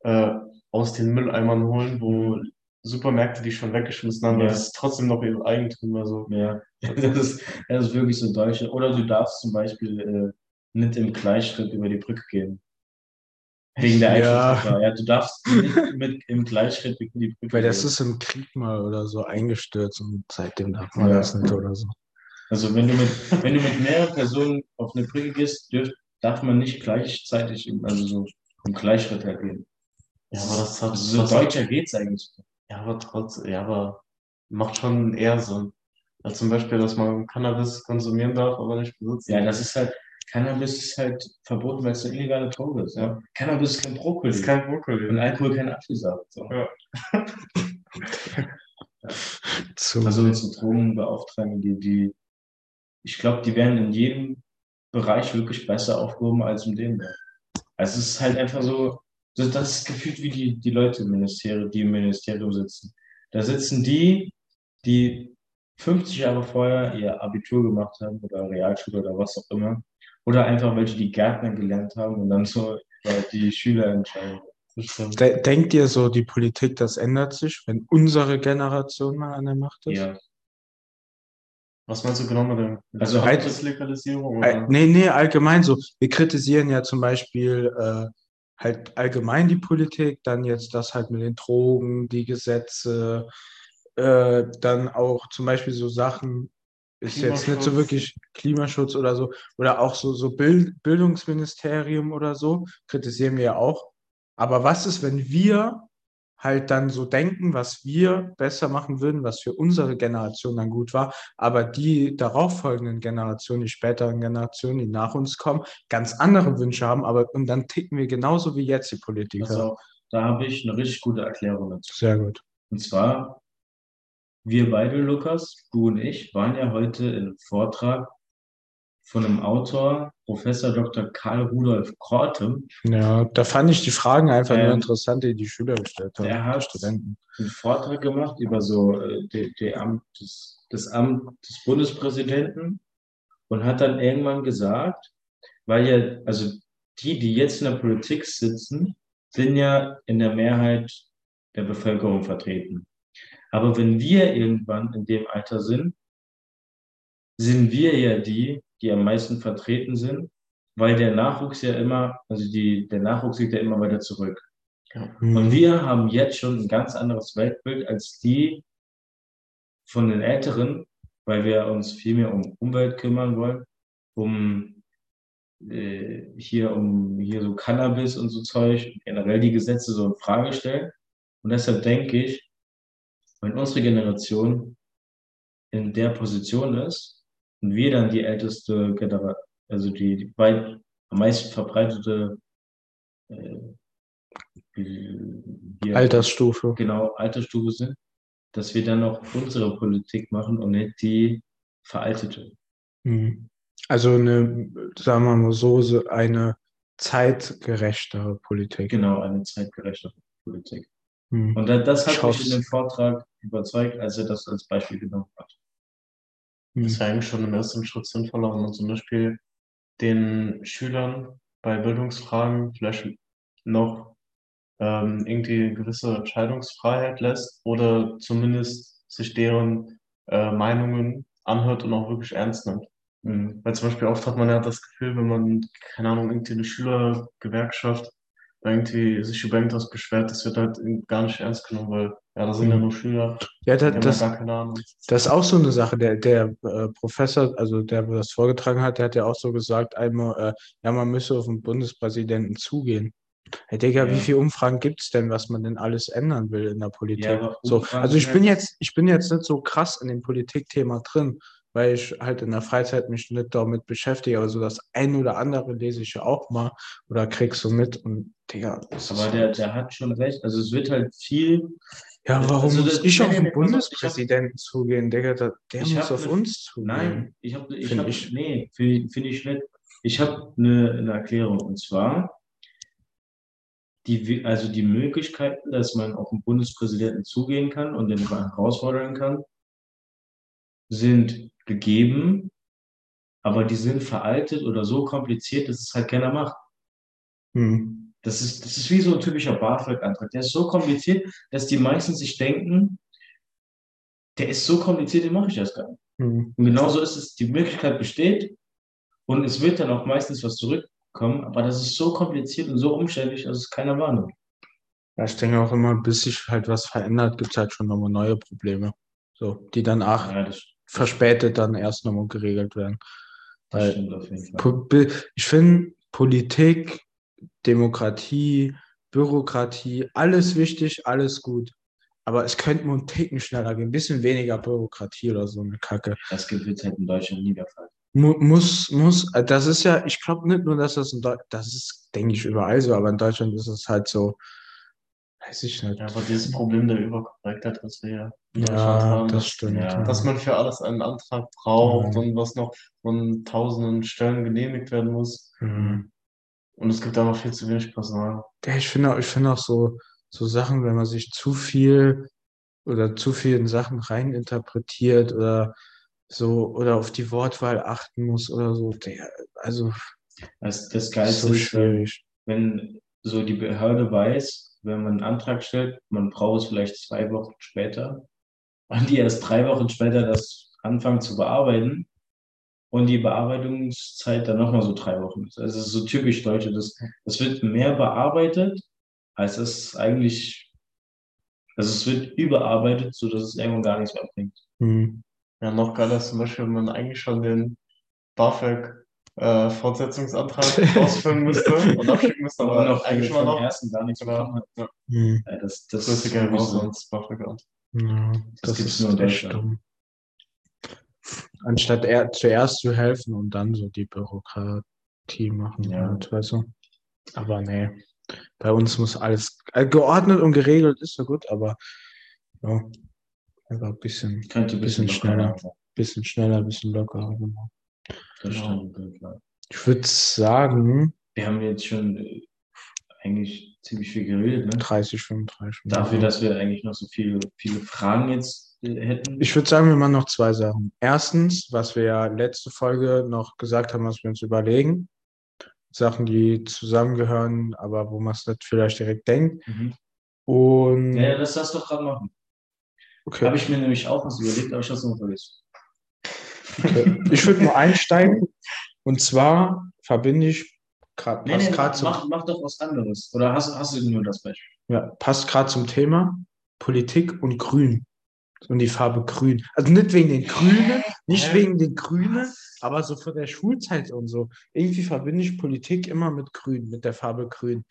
äh, aus den Mülleimern holen, wo Supermärkte die schon weggeschmissen haben, weil Ja. das ist trotzdem noch ihr Eigentum. Also Ja, das ist, das ist wirklich so deutsch. Oder du darfst zum Beispiel äh, nicht im Gleichschritt über die Brücke gehen. Wegen der Ja. Einschutzgefahr. Ja, du darfst nicht mit im Gleichschritt über die Brücke Weil das gehen. ist im Krieg mal oder so eingestürzt und seitdem darf man Ja. das nicht oder so. Also wenn du mit, wenn du mit mehreren Personen auf eine Brücke gehst, dürf, darf man nicht gleichzeitig, im, also so im Gleichschritt halt gehen. Ja, aber das hat, Also so deutscher geht's eigentlich. Ja, aber trotz, ja, aber macht schon eher Sinn. Also zum Beispiel, dass man Cannabis konsumieren darf, aber nicht besitzen. Ja, das ist halt, Cannabis ist halt verboten, weil es eine illegale Droge ist. Ja? Cannabis ist kein Brokkoli. ist kein Brokkoli. und Alkohol kein Apfelsaft. So. Ja. Zu, Also unsere Drogenbeauftragten, die, die, ich glaube, die werden in jedem Bereich wirklich besser aufgehoben als in dem. Also es ist halt einfach so, so das ist gefühlt wie die, die Leute im Ministerium, die im Ministerium sitzen. Da sitzen die, die 50 Jahre vorher ihr Abitur gemacht haben oder Realschule oder was auch immer. Oder einfach welche, die Gärtner gelernt haben und dann so über die Schüler entscheiden. Das denkt ihr so, die Politik, das ändert sich, wenn unsere Generation mal an der Macht ist? Ja. Was meinst du genau mit der Also halt- Cannabis-Legalisierung? Äh, Oder? nee, nee, allgemein so. Wir kritisieren ja zum Beispiel äh, halt allgemein die Politik, dann jetzt das halt mit den Drogen, die Gesetze, äh, dann auch zum Beispiel so Sachen, ist jetzt nicht so wirklich Klimaschutz oder so, oder auch so, so Bild Bildungsministerium oder so, kritisieren wir ja auch. Aber was ist, wenn wir halt dann so denken, was wir besser machen würden, was für unsere Generation dann gut war, aber die darauffolgenden Generationen, die späteren Generationen, die nach uns kommen, ganz andere Wünsche haben, aber und dann ticken wir genauso wie jetzt die Politiker. Also da habe ich eine richtig gute Erklärung dazu. Sehr gut. Und zwar, wir beide, Lukas, du und ich, waren ja heute in einem Vortrag von einem Autor, Professor Dr. Karl Rudolf Korte, Ja, da fand ich die Fragen einfach nur Ähm, interessant, die die Schüler gestellt haben, der hat- Studenten. einen Vortrag gemacht über so äh, die, die Amt des, das Amt des Bundespräsidenten und hat dann irgendwann gesagt, weil ja, also die, die jetzt in der Politik sitzen, sind ja in der Mehrheit der Bevölkerung vertreten. Aber wenn wir irgendwann in dem Alter sind, sind wir ja die, die am meisten vertreten sind, weil der Nachwuchs ja immer, also die, der Nachwuchs liegt ja immer weiter zurück. Und Mhm. wir haben jetzt schon ein ganz anderes Weltbild als die von den Älteren, weil wir uns viel mehr um Umwelt kümmern wollen, um äh, hier um hier so Cannabis und so Zeug, generell die Gesetze so in Frage stellen. Und deshalb denke ich, wenn unsere Generation in der Position ist und wir dann die älteste Generation, also die, die weit am meisten verbreitete äh, Altersstufe. genau Altersstufe sind, dass wir dann auch unsere Politik machen und nicht die veraltete. Mhm. Also eine, sagen wir mal so, eine zeitgerechtere Politik. Genau, eine zeitgerechte Politik. Mhm. Und da- das hat mich in dem Vortrag überzeugt, als er das als Beispiel genommen hat. Das Mhm. wäre eigentlich schon im ersten Schritt sinnvoller, wenn man zum Beispiel den Schülern bei Bildungsfragen vielleicht noch ähm, irgendwie eine gewisse Entscheidungsfreiheit lässt oder zumindest sich deren äh, Meinungen anhört und auch wirklich ernst nimmt. Mhm. Weil zum Beispiel oft hat man ja das Gefühl, wenn man, keine Ahnung, irgendwie eine Schülergewerkschaft irgendwie sich über irgendwas beschwert, das wird halt gar nicht ernst genommen, weil ja, da sind ja Mhm. nur Schüler, Ja, da, haben ja das, das ist auch so eine Sache. Der, der äh, Professor, also der wo das vorgetragen hat, der hat ja auch so gesagt, einmal, äh, ja, man müsse auf den Bundespräsidenten zugehen. Hey Digga, Ja. wie viele Umfragen gibt es denn, was man denn alles ändern will in der Politik? Ja, so, also ich bin jetzt, ich bin jetzt nicht so krass in dem Politikthema drin, weil ich halt in der Freizeit mich nicht damit beschäftige, aber so das ein oder andere lese ich ja auch mal oder krieg so mit und Digga, Aber der, halt, der hat schon recht. Also es wird halt viel. ja, warum also muss ich auf den ich hab- Bundespräsidenten zugehen, Digga, der, der muss hab auf ne- uns zugehen. Nein, ich habe, ich Find habe, ich. nee, finde find ich nicht. Ich habe eine, eine Erklärung und zwar die, also die Möglichkeiten, dass man auf den Bundespräsidenten zugehen kann und den herausfordern kann, sind gegeben, aber die sind veraltet oder so kompliziert, dass es halt keiner macht. Hm. Das ist, das ist wie so ein typischer BAföG-Antrag. Der ist so kompliziert, dass die meisten sich denken, der ist so kompliziert, den mache ich erst gar nicht. Hm. Und genauso ist es, die Möglichkeit besteht und es wird dann auch meistens was zurückkommen, aber das ist so kompliziert und so umständlich, dass es keiner wahrnimmt. Ja, ich denke auch immer, bis sich halt was verändert, gibt es halt schon nochmal neue Probleme. So, die dann auch Ja, verspätet dann erst nochmal geregelt werden. Weil Ich finde Politik, Demokratie, Bürokratie, alles wichtig, alles gut. Aber es könnte nur einen Ticken schneller gehen, ein bisschen weniger Bürokratie oder so eine Kacke. Das gibt es halt in Deutschland nie der Fall. Mu muss, muss, äh, das ist ja, ich glaube nicht nur, dass das in Deutschland, das ist, denke ich, überall so, aber in Deutschland ist es halt so, Weiß ich nicht. Ja, aber dieses Problem der Überkorrektheit, was wir ja Ja, das stimmt. ja, dass man für alles einen Antrag braucht Ja. und was noch von tausenden Stellen genehmigt werden muss. Mhm. Und es gibt einfach viel zu wenig Personal. Ja, ich finde auch, ich finde auch so, so Sachen, wenn man sich zu viel oder zu viel in Sachen reininterpretiert oder so oder auf die Wortwahl achten muss oder so, der, also Das, das Geilste so ist, schwierig. wenn so die Behörde weiß, wenn man einen Antrag stellt, man braucht es vielleicht zwei Wochen später, und die erst drei Wochen später das anfangen zu bearbeiten und die Bearbeitungszeit dann nochmal so drei Wochen ist. Also es ist so typisch Deutsche, das, das wird mehr bearbeitet, als es eigentlich, also es wird überarbeitet, sodass es irgendwann gar nichts mehr bringt. Hm. Ja, noch geiler ist zum Beispiel, wenn man eigentlich schon den BAföG äh, Fortsetzungsantrag ausfüllen müsste und abschicken müsste, aber noch eigentlich mal noch ersten gar nichts bekommen genau, hat. ja, Hm. Ja, das, das größte ist Geld wirklich raus so. ans BAföG-Amt. Ja, Das das ist nur Deutschland. dumm. Anstatt er, zuerst zu helfen und dann so die Bürokratie machen, Ja. halt, weißt du? Aber nee, bei uns muss alles äh, geordnet und geregelt ist so gut, aber ja, einfach ein bisschen, Könnte ein bisschen, Bisschen schneller. sein. bisschen schneller, ein bisschen lockerer. Genau. Das Genau. stimmt, klar. Ich würde sagen, Wir haben jetzt schon äh, eigentlich ziemlich viel geredet, ne? 30, 35 Dafür, dass wir eigentlich noch so viele, viele Fragen jetzt äh, hätten. Ich würde sagen, wir machen noch zwei Sachen. Erstens, was wir ja letzte Folge noch gesagt haben, was wir uns überlegen. Sachen, die zusammengehören, aber wo man es nicht vielleicht direkt denkt. Mhm. Und Ja, ja, lass das doch gerade machen. okay, Habe ich mir nämlich auch was überlegt, aber ich habe es noch vergessen. Okay. ich würde nur einsteigen. Und zwar verbinde ich gerade Nee, nee, mach, zum, mach, mach doch was anderes. Oder hast, hast du nur das Beispiel? ja, passt gerade zum Thema Politik und Grün. Und die Farbe Grün. Also nicht wegen den Grünen, nicht wegen den Grünen, aber so von der Schulzeit und so. Irgendwie verbinde ich Politik immer mit Grün, mit der Farbe Grün.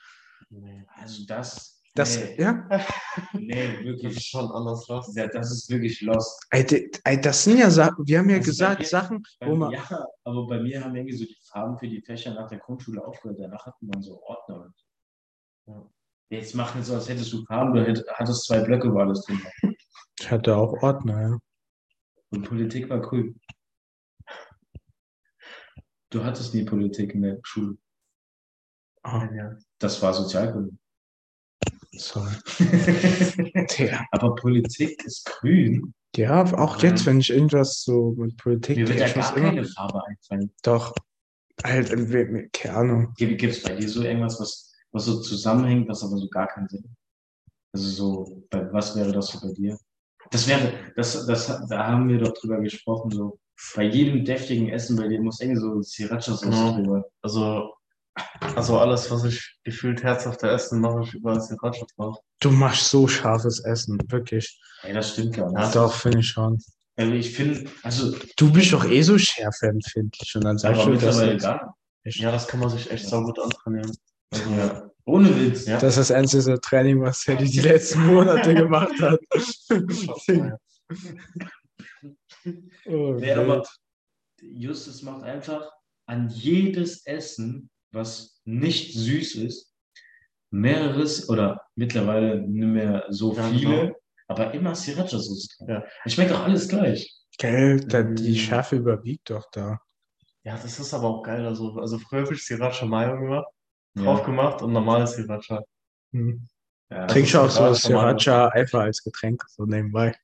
Also das. Das, nee, ja, nee, Das ist wirklich. schon anders los. Ja, das ist wirklich lost. ey, de- ey, das sind ja Sachen, wir haben ja Also gesagt, mir- Sachen, wo man, ja, aber bei mir haben irgendwie so die Farben für die Fächer nach der Grundschule aufgehört. Danach hatten wir so Ordner. Ja. Jetzt machen so, als hättest du Farben, du hattest zwei Blöcke, wo alles drin war. ich hatte auch Ordner, ja. Und Politik war cool. Du hattest nie Politik in der Schule. Ah, Ja. Das war Sozialkunde. Sorry. Tja. Aber Politik ist grün. Ja, auch jetzt, wenn ich irgendwas so mit Politik, Mir wird ja gar immer, keine Farbe einfallen. doch, halt, äh, keine Ahnung. Gibt es bei dir so irgendwas, was, was so zusammenhängt, was aber so gar keinen Sinn macht? Also so, bei, was wäre das so bei dir? Das wäre, das, das, da haben wir doch drüber gesprochen, so bei jedem deftigen Essen bei dir muss irgendwie so Sriracha-Sauce Genau. drüber. Also, also alles, was ich gefühlt herzhafter esse, mache ich über Sriracha drauf. Du machst so scharfes Essen, wirklich. Ey, das stimmt gar Ja, nicht. Doch, finde ich schon. Also ich finde, also, Du bist doch eh so schärfeempfindlich und dann sagst aber du, gar nicht. Ja, das kann man sich echt so gut antrainieren. Also, Ja. Ohne Witz. Ja. das ist das einzige Training, was Teddy die letzten Monate gemacht hat. oh, Nee, aber. Justus macht einfach an jedes Essen, was nicht süß ist, mehreres oder mittlerweile nicht mehr so Ja, viele, genau. aber immer Sriracha-Sauce drin. Ja. Es schmeckt auch alles gleich. Gell, da, die. Schärfe überwiegt doch da. Ja, das ist aber auch geil. Also, also früher habe ich Sriracha Mayo gemacht, Ja. drauf gemacht und normales Sriracha. Hm. Ja. Trinkst du auch so. Sriracha einfach als Getränk, so nebenbei.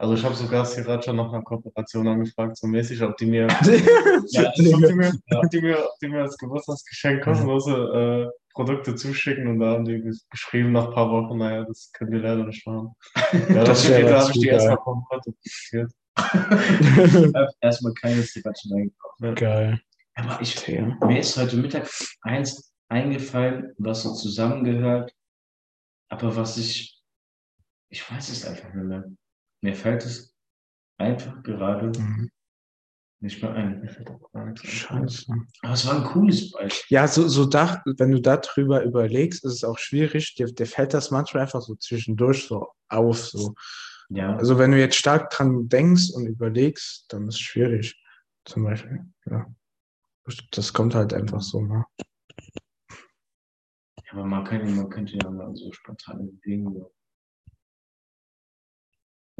Also ich habe sogar Sriracha nach einer Kooperation angefragt, so mäßig, ob die mir, Ja, ob die mir, ob die mir, ob die mir als Geburtstagsgeschenk kostenlose äh, Produkte zuschicken und da haben die ges- geschrieben nach ein paar Wochen, naja, das können wir leider nicht machen. Ja, Das wär da aber habe ich die erstmal vom Konto fixiert. Erstmal keine Sriracha reingekauft. Geil. Aber ich, mir ist heute Mittag eins eingefallen, was so zusammengehört, aber was ich, ich weiß es einfach nicht mehr. Mir fällt es einfach gerade Mhm. nicht mehr ein. Scheiße. Aber es war ein cooles Beispiel. Ja, so, so dach, wenn du darüber überlegst, ist es auch schwierig. Dir, dir fällt das manchmal einfach so zwischendurch so auf. So. Ja, Also wenn du jetzt stark dran denkst und überlegst, dann ist es schwierig. Zum Beispiel. Ja. Das kommt halt einfach so, ne? Aber man könnte, man könnte ja mal so spontane Bewegungen. so.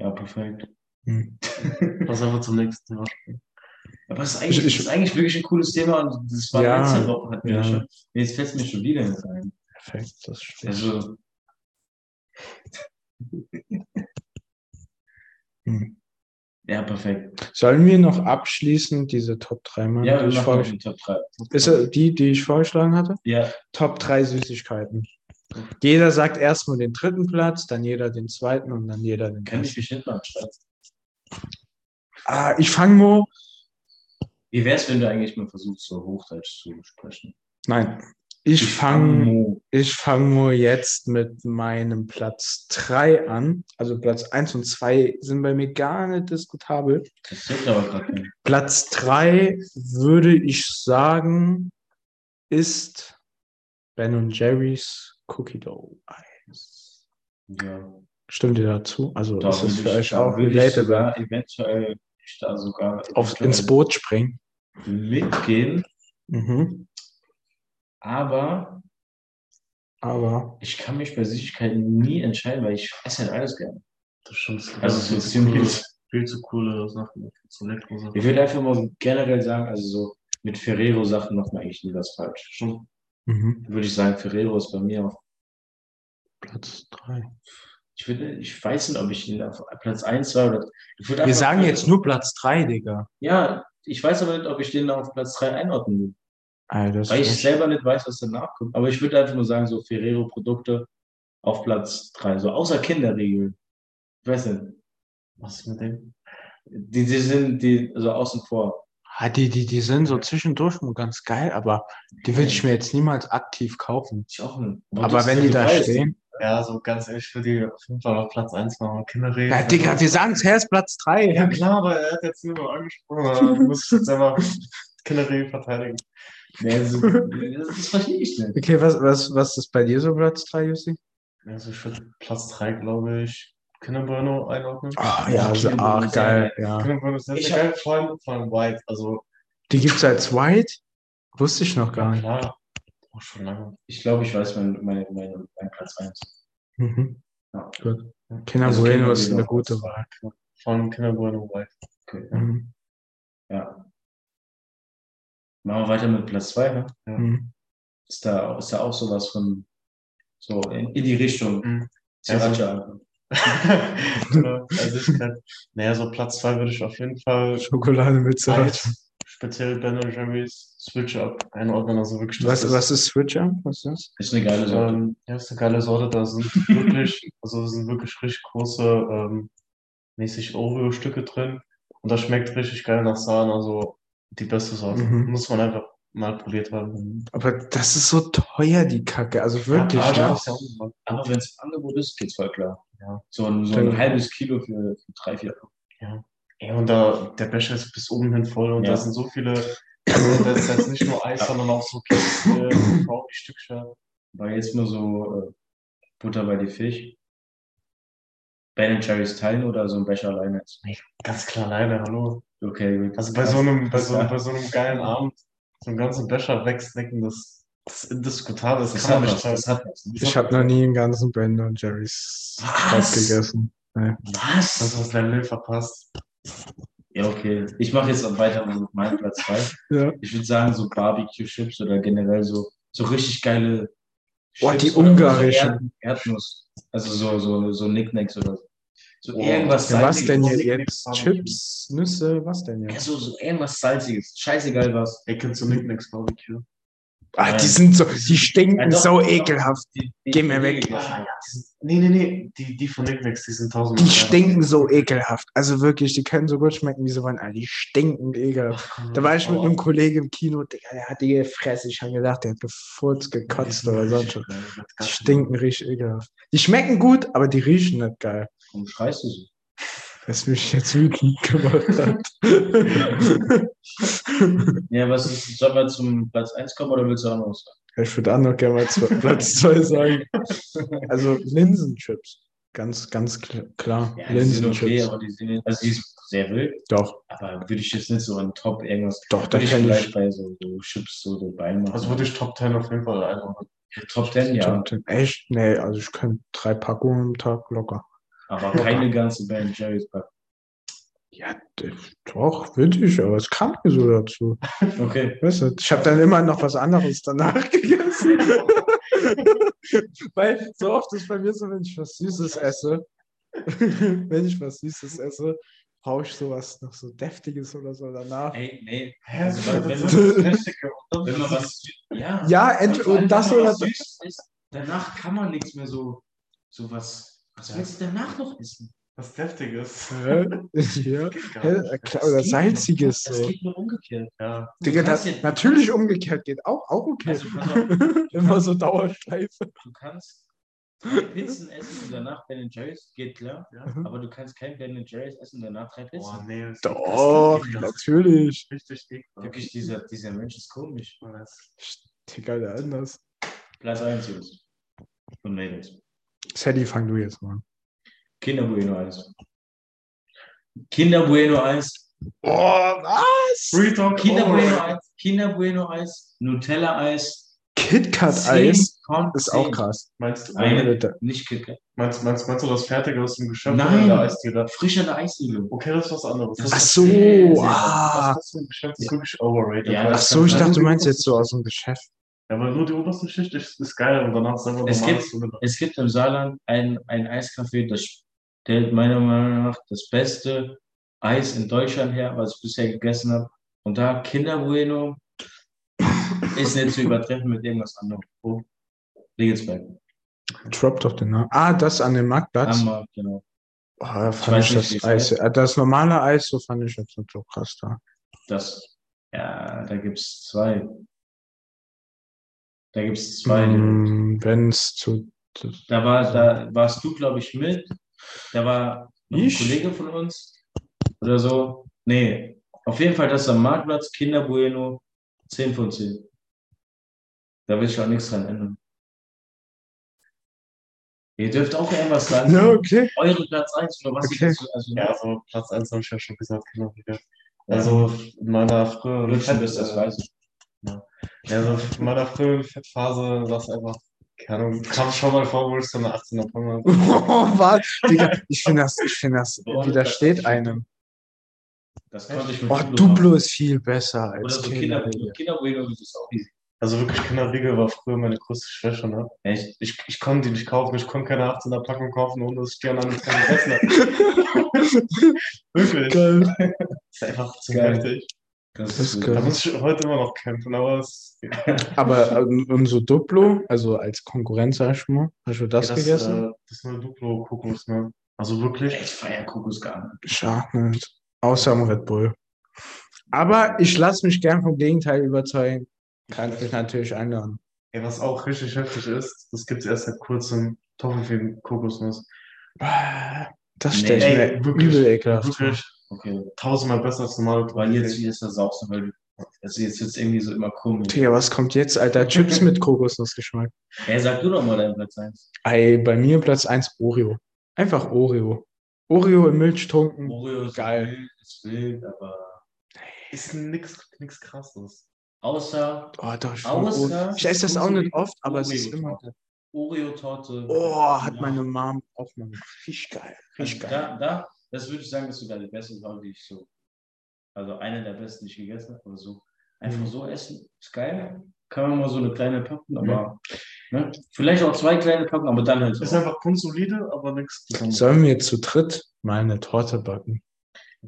Ja, perfekt. Hm. Lass einfach zum nächsten Thema springen. Aber es ist eigentlich, Ich- ist eigentlich wirklich ein cooles Thema und das war Ja, letzte Woche hatten wir ja. schon. Jetzt fällt es mir schon wieder nicht ein. Perfekt, das stimmt. Also, Hm. ja, perfekt. Sollen wir noch abschließend diese Top 3 machen? Ja, die wir ich machen vorge- noch die Top 3. Ist die, die ich vorgeschlagen hatte? Ja, Top 3 Süßigkeiten. Jeder sagt erstmal den dritten Platz, dann jeder den zweiten und dann jeder den kann ich ersten. mich hinten anschreiben. Ah, ich fange mal. Wie wär's, wenn du eigentlich mal versuchst, so Hochdeutsch zu sprechen? Nein, ich fang fange ich fang mal jetzt mit meinem Platz 3 an. Also Platz 1 und 2 sind bei mir gar nicht diskutabel. Das hilft aber gerade nicht. Platz 3 würde ich sagen, ist Ben Jerry's Cookie Dough Eis. Ja. Stimmt ihr dazu? Also Da ist es für euch auch relatable? sogar eventuell ich da sogar Auf, eventuell ins Boot springen. mitgehen, Mhm. aber Aber ich kann mich bei Süßigkeiten nie entscheiden, weil ich esse halt alles gerne. Das stimmt. es Also viel zu ziemlich- coole, viel zu coole Sachen, viel zu leckere Sachen. Ich würde einfach mal generell sagen, also so mit Ferrero-Sachen macht man eigentlich nie was falsch. Schon mhm. Würde ich sagen, Ferrero ist bei mir auf, Platz 3. ich würde, ich weiß nicht, ob ich ihn auf Platz 1, 2 oder, Wir sagen jetzt nur Platz 3, Digga. Ja, ich weiß aber nicht, ob ich den auf Platz 3 einordnen will. Alter, Weil ich ist selber nicht weiß, was danach kommt. Aber ich würde einfach nur sagen, so Ferrero-Produkte auf Platz 3. So außer Kinderriegel. Ich weiß nicht. was mit dem? Die, die sind die, also außen vor. Ah, die, die, die sind so zwischendurch nur ganz geil, aber die würde ich mir jetzt niemals aktiv kaufen. Ich auch nicht. Aber wenn die da weißt, stehen. Ja, so ganz ehrlich, für die auf jeden Fall auf Platz 1 machen. Kinderreden. Ja, Digga, wir sagen es, er ist Platz 3. Ja, klar, aber er hat jetzt nur noch angesprochen. aber Du musst jetzt einfach Kinderreden verteidigen. Nee, das, das verstehe ich nicht. Okay, was, was, was ist bei dir so Platz 3, Jussi? Also ich würde Platz 3, glaube ich, Kinderbueno einordnen. Ah, ja, also, ach, ist sehr geil, ja. Kinderbueno ist sehr, Ich sehr geil, vor allem, vor allem White. Also, Die gibt's als White? Wusste ich noch gar ja, nicht. klar. Auch schon lange. Ich glaube, ich weiß mein, meine, meine, mein Platz 1. Mhm. Ja. Gut. Kinder Also Bueno Kinder ist Bueno eine gute Wahl. Vor allem Kinderbueno White. Okay. Mhm. Ja. Machen wir weiter mit Platz 2. Ne? Mhm. Ist, da, ist da auch sowas von so in, in die Richtung. Mhm. Sriracha. Also ich kann, naja, so Platz 2 würde ich auf jeden Fall Schokolade mit. Eis, speziell Ben Jerry's Switch Up einordnen. Also wirklich, das Was, ist, was ist Switcher? Was ist das? Ist eine geile Sorte. Ähm, ja, ist eine geile Sorte. Da sind wirklich, also es sind wirklich richtig große, ähm, mäßig Oreo-Stücke drin. Und das schmeckt richtig geil nach Sahne. Also die beste Sorte. Mhm. Muss man einfach mal probiert haben. Aber das ist so teuer, die Kacke. Also wirklich. aber- ne? ist ja Aber wenn es im Angebot ist, geht's voll klar. Ja. So ein, so ein halbes Kilo für, für drei, vier Euro. Ey, und da, der Becher ist bis oben hin voll und Ja. da sind so viele, also da ist jetzt nicht nur Eis, sondern auch so Kekse, Brownie-Stückchen. War jetzt nur so äh, Butter bei die Fisch. Ben Jerry's teilen oder so ein Becher alleine? Ganz klar alleine, hallo. Okay. Also bei so einem, bei so, Ja. bei so einem geilen Abend, so einen ganzen Becher wegsnacken, das, das ist indiskutabel, das, Das kann man nicht. Das hat was. Ich habe noch nie einen ganzen Ben und Jerry's Was? Gegessen. Das Was? hast dein Leben verpasst. Ja, okay. Ich mache jetzt weiter mit meinem Platz 2. Ja. Ich würde sagen, so Barbecue-Chips oder generell so, so richtig geile Oh, die ungarischen. So Erd Erdnuss. Also so, so, so Nicknacks oder so. So Oh. irgendwas Ja, was denn jetzt? Barbecue. Chips, Nüsse, was denn Ja, jetzt? so, so irgendwas Salziges. Scheißegal was. Ey, kennst du Nicknacks Barbecue? Ah, die sind so, die stinken Ja, doch, so doch, ekelhaft. Die, die, Geh mir weg. Ja, Nee, nee, nee, die, die von Nicknacks, die sind tausendmal Die stinken so ekelhaft. Also wirklich, die können so gut schmecken, wie sie wollen. Aber die stinken ekelhaft. Ach, Da war ich mit einem Kollegen im Kino, der hat die gefressen. Ich habe gedacht, der hat gefurzt, gekotzt oder sonst was. Die stinken richtig ekelhaft. Die schmecken gut, aber die riechen nicht geil. Warum schreist du so? Was mich jetzt wütend gemacht hat. Ja, was ist, sollen wir zum Platz 1 kommen oder willst du auch noch was sagen? ich würde auch noch gerne mal zu Platz 2 sagen. Also Linsenchips. Ganz, ganz kl- klar. Ja, die sind okay, Linsenchips. aber die sind, also die ist sehr wild, Doch, aber würde ich jetzt nicht so an Top irgendwas, doch, da würde ich vielleicht bei so, so Chips so dabei machen. Also würde ich Top 10 auf jeden Fall einordnen. Top 10, ja. Top 10. Echt? Nee, also ich könnte drei Packungen am Tag locker. Aber keine ganze Ben Jerry's Pack. Ja, doch, würde ich, aber es kam mir so dazu. Okay. Weißt du, ich habe dann immer noch was anderes danach gegessen. Weil so oft ist bei mir so, wenn ich was Süßes esse, wenn ich was Süßes esse, brauche ich sowas noch so Deftiges oder so danach. Ey, nee. Also, das wenn, ist das man, was. Ja, Ja, und das oder Süßes isst, danach kann man nichts mehr so. So was. Was willst du danach noch essen? Was Deftiges. Hä? ja. Nicht. Klar, Oder Das geht Salziges Das so. geht nur umgekehrt. Ja. Digga, das, ja- natürlich umgekehrt geht auch, auch okay. Also, auf, Immer so Dauerschleife. du kannst drei Pizzen essen und danach Ben Jerry's, geht klar. ja. Aber du kannst kein Ben Jerry's essen und danach drei Pizzen. Boah, nee. das- Doch, das natürlich. Richtig ekelhaft. Wirklich, dieser, dieser Mensch ist komisch. Digga, der anders. Platz 1, Jungs. Und Mädels. Sadie, fang du jetzt mal an. Kinder Bueno Eis. Kinder Bueno Eis. Oh, was? Free Talk. Kinder over. Bueno Eis. Kinder Bueno Eis. Nutella Eis. KitKat-Eis 10 von ist auch 10. krass. Meinst du, Eine, nicht KitKat. meinst, meinst, meinst du das Fertige aus dem Geschäft Nein. oder Eisdiele? Frisch an der Eisdiele. Okay, das ist was anderes. Das Ach so, sehr, sehr ah. Das ist ein Geschäft, das ist wirklich overrated. Ja, Ach so, ich dachte, du meinst jetzt so aus dem Geschäft. Ja, weil nur die oberste Schicht ist, ist geil und danach einfach Es gibt-. Es gibt im Saarland ein, ein Eiscafé, das stellt meiner Meinung nach das beste Eis in Deutschland her, was ich bisher gegessen habe. Und da Kinder Bueno ist nicht zu übertreffen mit irgendwas anderem. Wo? Regensberg. Drop doch den Namen. Ah, das an dem Marktplatz. Hammer, genau. Oh, da Ich fand ich nicht, wie das Eis. Das normale Eis, so fand ich jetzt nicht so krass da. Das, ja, da gibt es zwei. Da gibt es zwei. Wenn es zu. Da, war, da warst du, glaube ich, mit. Da war noch ein Ich? Kollege von uns oder so. Nee, auf jeden Fall das am Marktplatz, Kinder Bueno, 10 von 10. Da will ich auch nichts dran ändern. Ihr dürft auch irgendwas sagen. Ja, okay. Eure Platz 1 oder was Okay. dazu, also Ja, also Platz 1 habe ich ja schon gesagt, genau. Also in meiner früheren bis das äh, weiß ich. Ja, also in meiner frühen Fettphase war es einfach, keine Ahnung, kam schon mal vor, wo ich so eine 18er Pommes. Oh, was? Digga, ich finde das, ich finde das widersteht einem. Das konnte ich mit Oh, Duplo Duplo ist viel besser Oder als so Kinder, Kinder. Kinder Bueno ist auch easy. Also wirklich Kinderriegel war früher meine größte Schwäche, ne? Echt? Ich, ich konnte die nicht kaufen, ich konnte keine 18er Packung kaufen, ohne dass ich die anderen nicht gegessen habe. Wirklich. Geil. Das ist einfach zu heftig. Das Das ist. Da muss ich heute immer noch kämpfen, aber es Aber ähm, so Duplo, also als Konkurrenz, sag ich mal, hast du das, das, gegessen? Äh, das ist eine Duplo-Kokos, ne? Also wirklich. Ich feiere Kokos gar nicht. Schade nicht. Außer am Red Bull. Aber ich lasse mich gern vom Gegenteil überzeugen. Kann ich natürlich ändern. Ey, was auch richtig heftig ist, das gibt es erst seit kurzem Toffee Kokosnuss. Das Nee, stelle ich ey, mir wirklich, übel ekelhaft vor. Wirklich Okay. tausendmal besser als normale Weil jetzt wie ist das saust, weil du, das ist jetzt, jetzt irgendwie so immer komisch. Digga, was kommt jetzt, Alter? Chips mit Kokosnussgeschmack. Ey, sag du doch mal deinen Platz 1. Ey, bei mir Platz 1 Oreo. Einfach Oreo. Oreo im Milch tunken. Oreo ist Geil. wild, ist wild, aber Ist nix, nix krasses. außer, Oh, doch, ich, außer ich esse das auch nicht oft, aber es ist immer. Oreo-Torte. Oh, hat Ja. meine Mom auch mal. Richtig geil. Also Richtig geil. da, da, das würde ich sagen, dass du da die beste Wahl, die ich so, also eine der besten, die ich gegessen habe, aber so, einfach Mhm. so essen, ist geil. Kann man mal so eine kleine packen, aber, ne? vielleicht auch zwei kleine packen, aber dann halt Ist so. einfach grundsolide, aber nichts Besonderes. Sollen wir zu dritt mal eine Torte backen?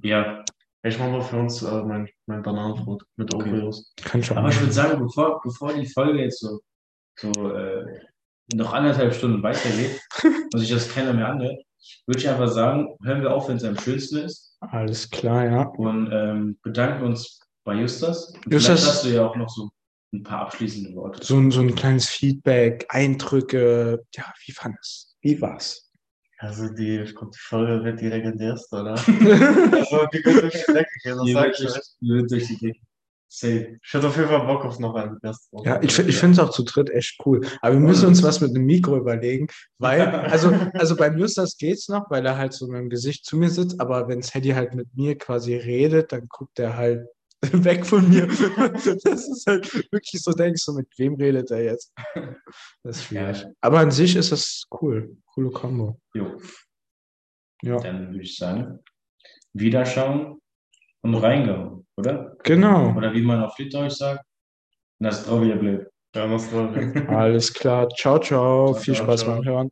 Ja, Ich mache mal für uns äh, mein, mein Bananenbrot mit Okay. Oreos. Kann schon. aber ich würde sagen, bevor, bevor die Folge jetzt so, so äh, noch anderthalb Stunden weitergeht und sich das keiner mehr anhört, würde ich einfach sagen, hören wir auf, wenn es am schönsten ist Alles klar, ja. und ähm, bedanken uns bei Justas. Und Justas- Vielleicht hast du ja auch noch so ein paar abschließende Worte. So, ein- so ein kleines Feedback, Eindrücke. Ja, wie fandest Wie war's? Also die, ich glaube, die Folge wird die legendärste, oder? also die wird durch die Decke gehen, das sag ich euch. durch, hier wird durch die Decke. Safe. Ich hätte auf jeden Fall Bock auf noch einen Gast. Ja, ich, ich finde es auch zu dritt echt cool. Aber wir müssen uns was mit einem Mikro überlegen, weil, also, also beim Justas geht's noch, weil er halt so mit dem Gesicht zu mir sitzt, aber wenn Sadie halt mit mir quasi redet, dann guckt er halt weg von mir. Das ist halt wirklich so, denkst du, mit wem redet er jetzt? Das ist schwierig. Ja. Aber an sich ist das cool. Coole Kombo. Jo, Ja, dann würde ich sagen, wiederschauen und reingehauen, oder? genau. Oder wie man auf Litauisch sagt, na zdrowie blöd. Ja, Alles klar. Ciao, ciao. Ciao, Viel ciao, Spaß ciao. beim Hören.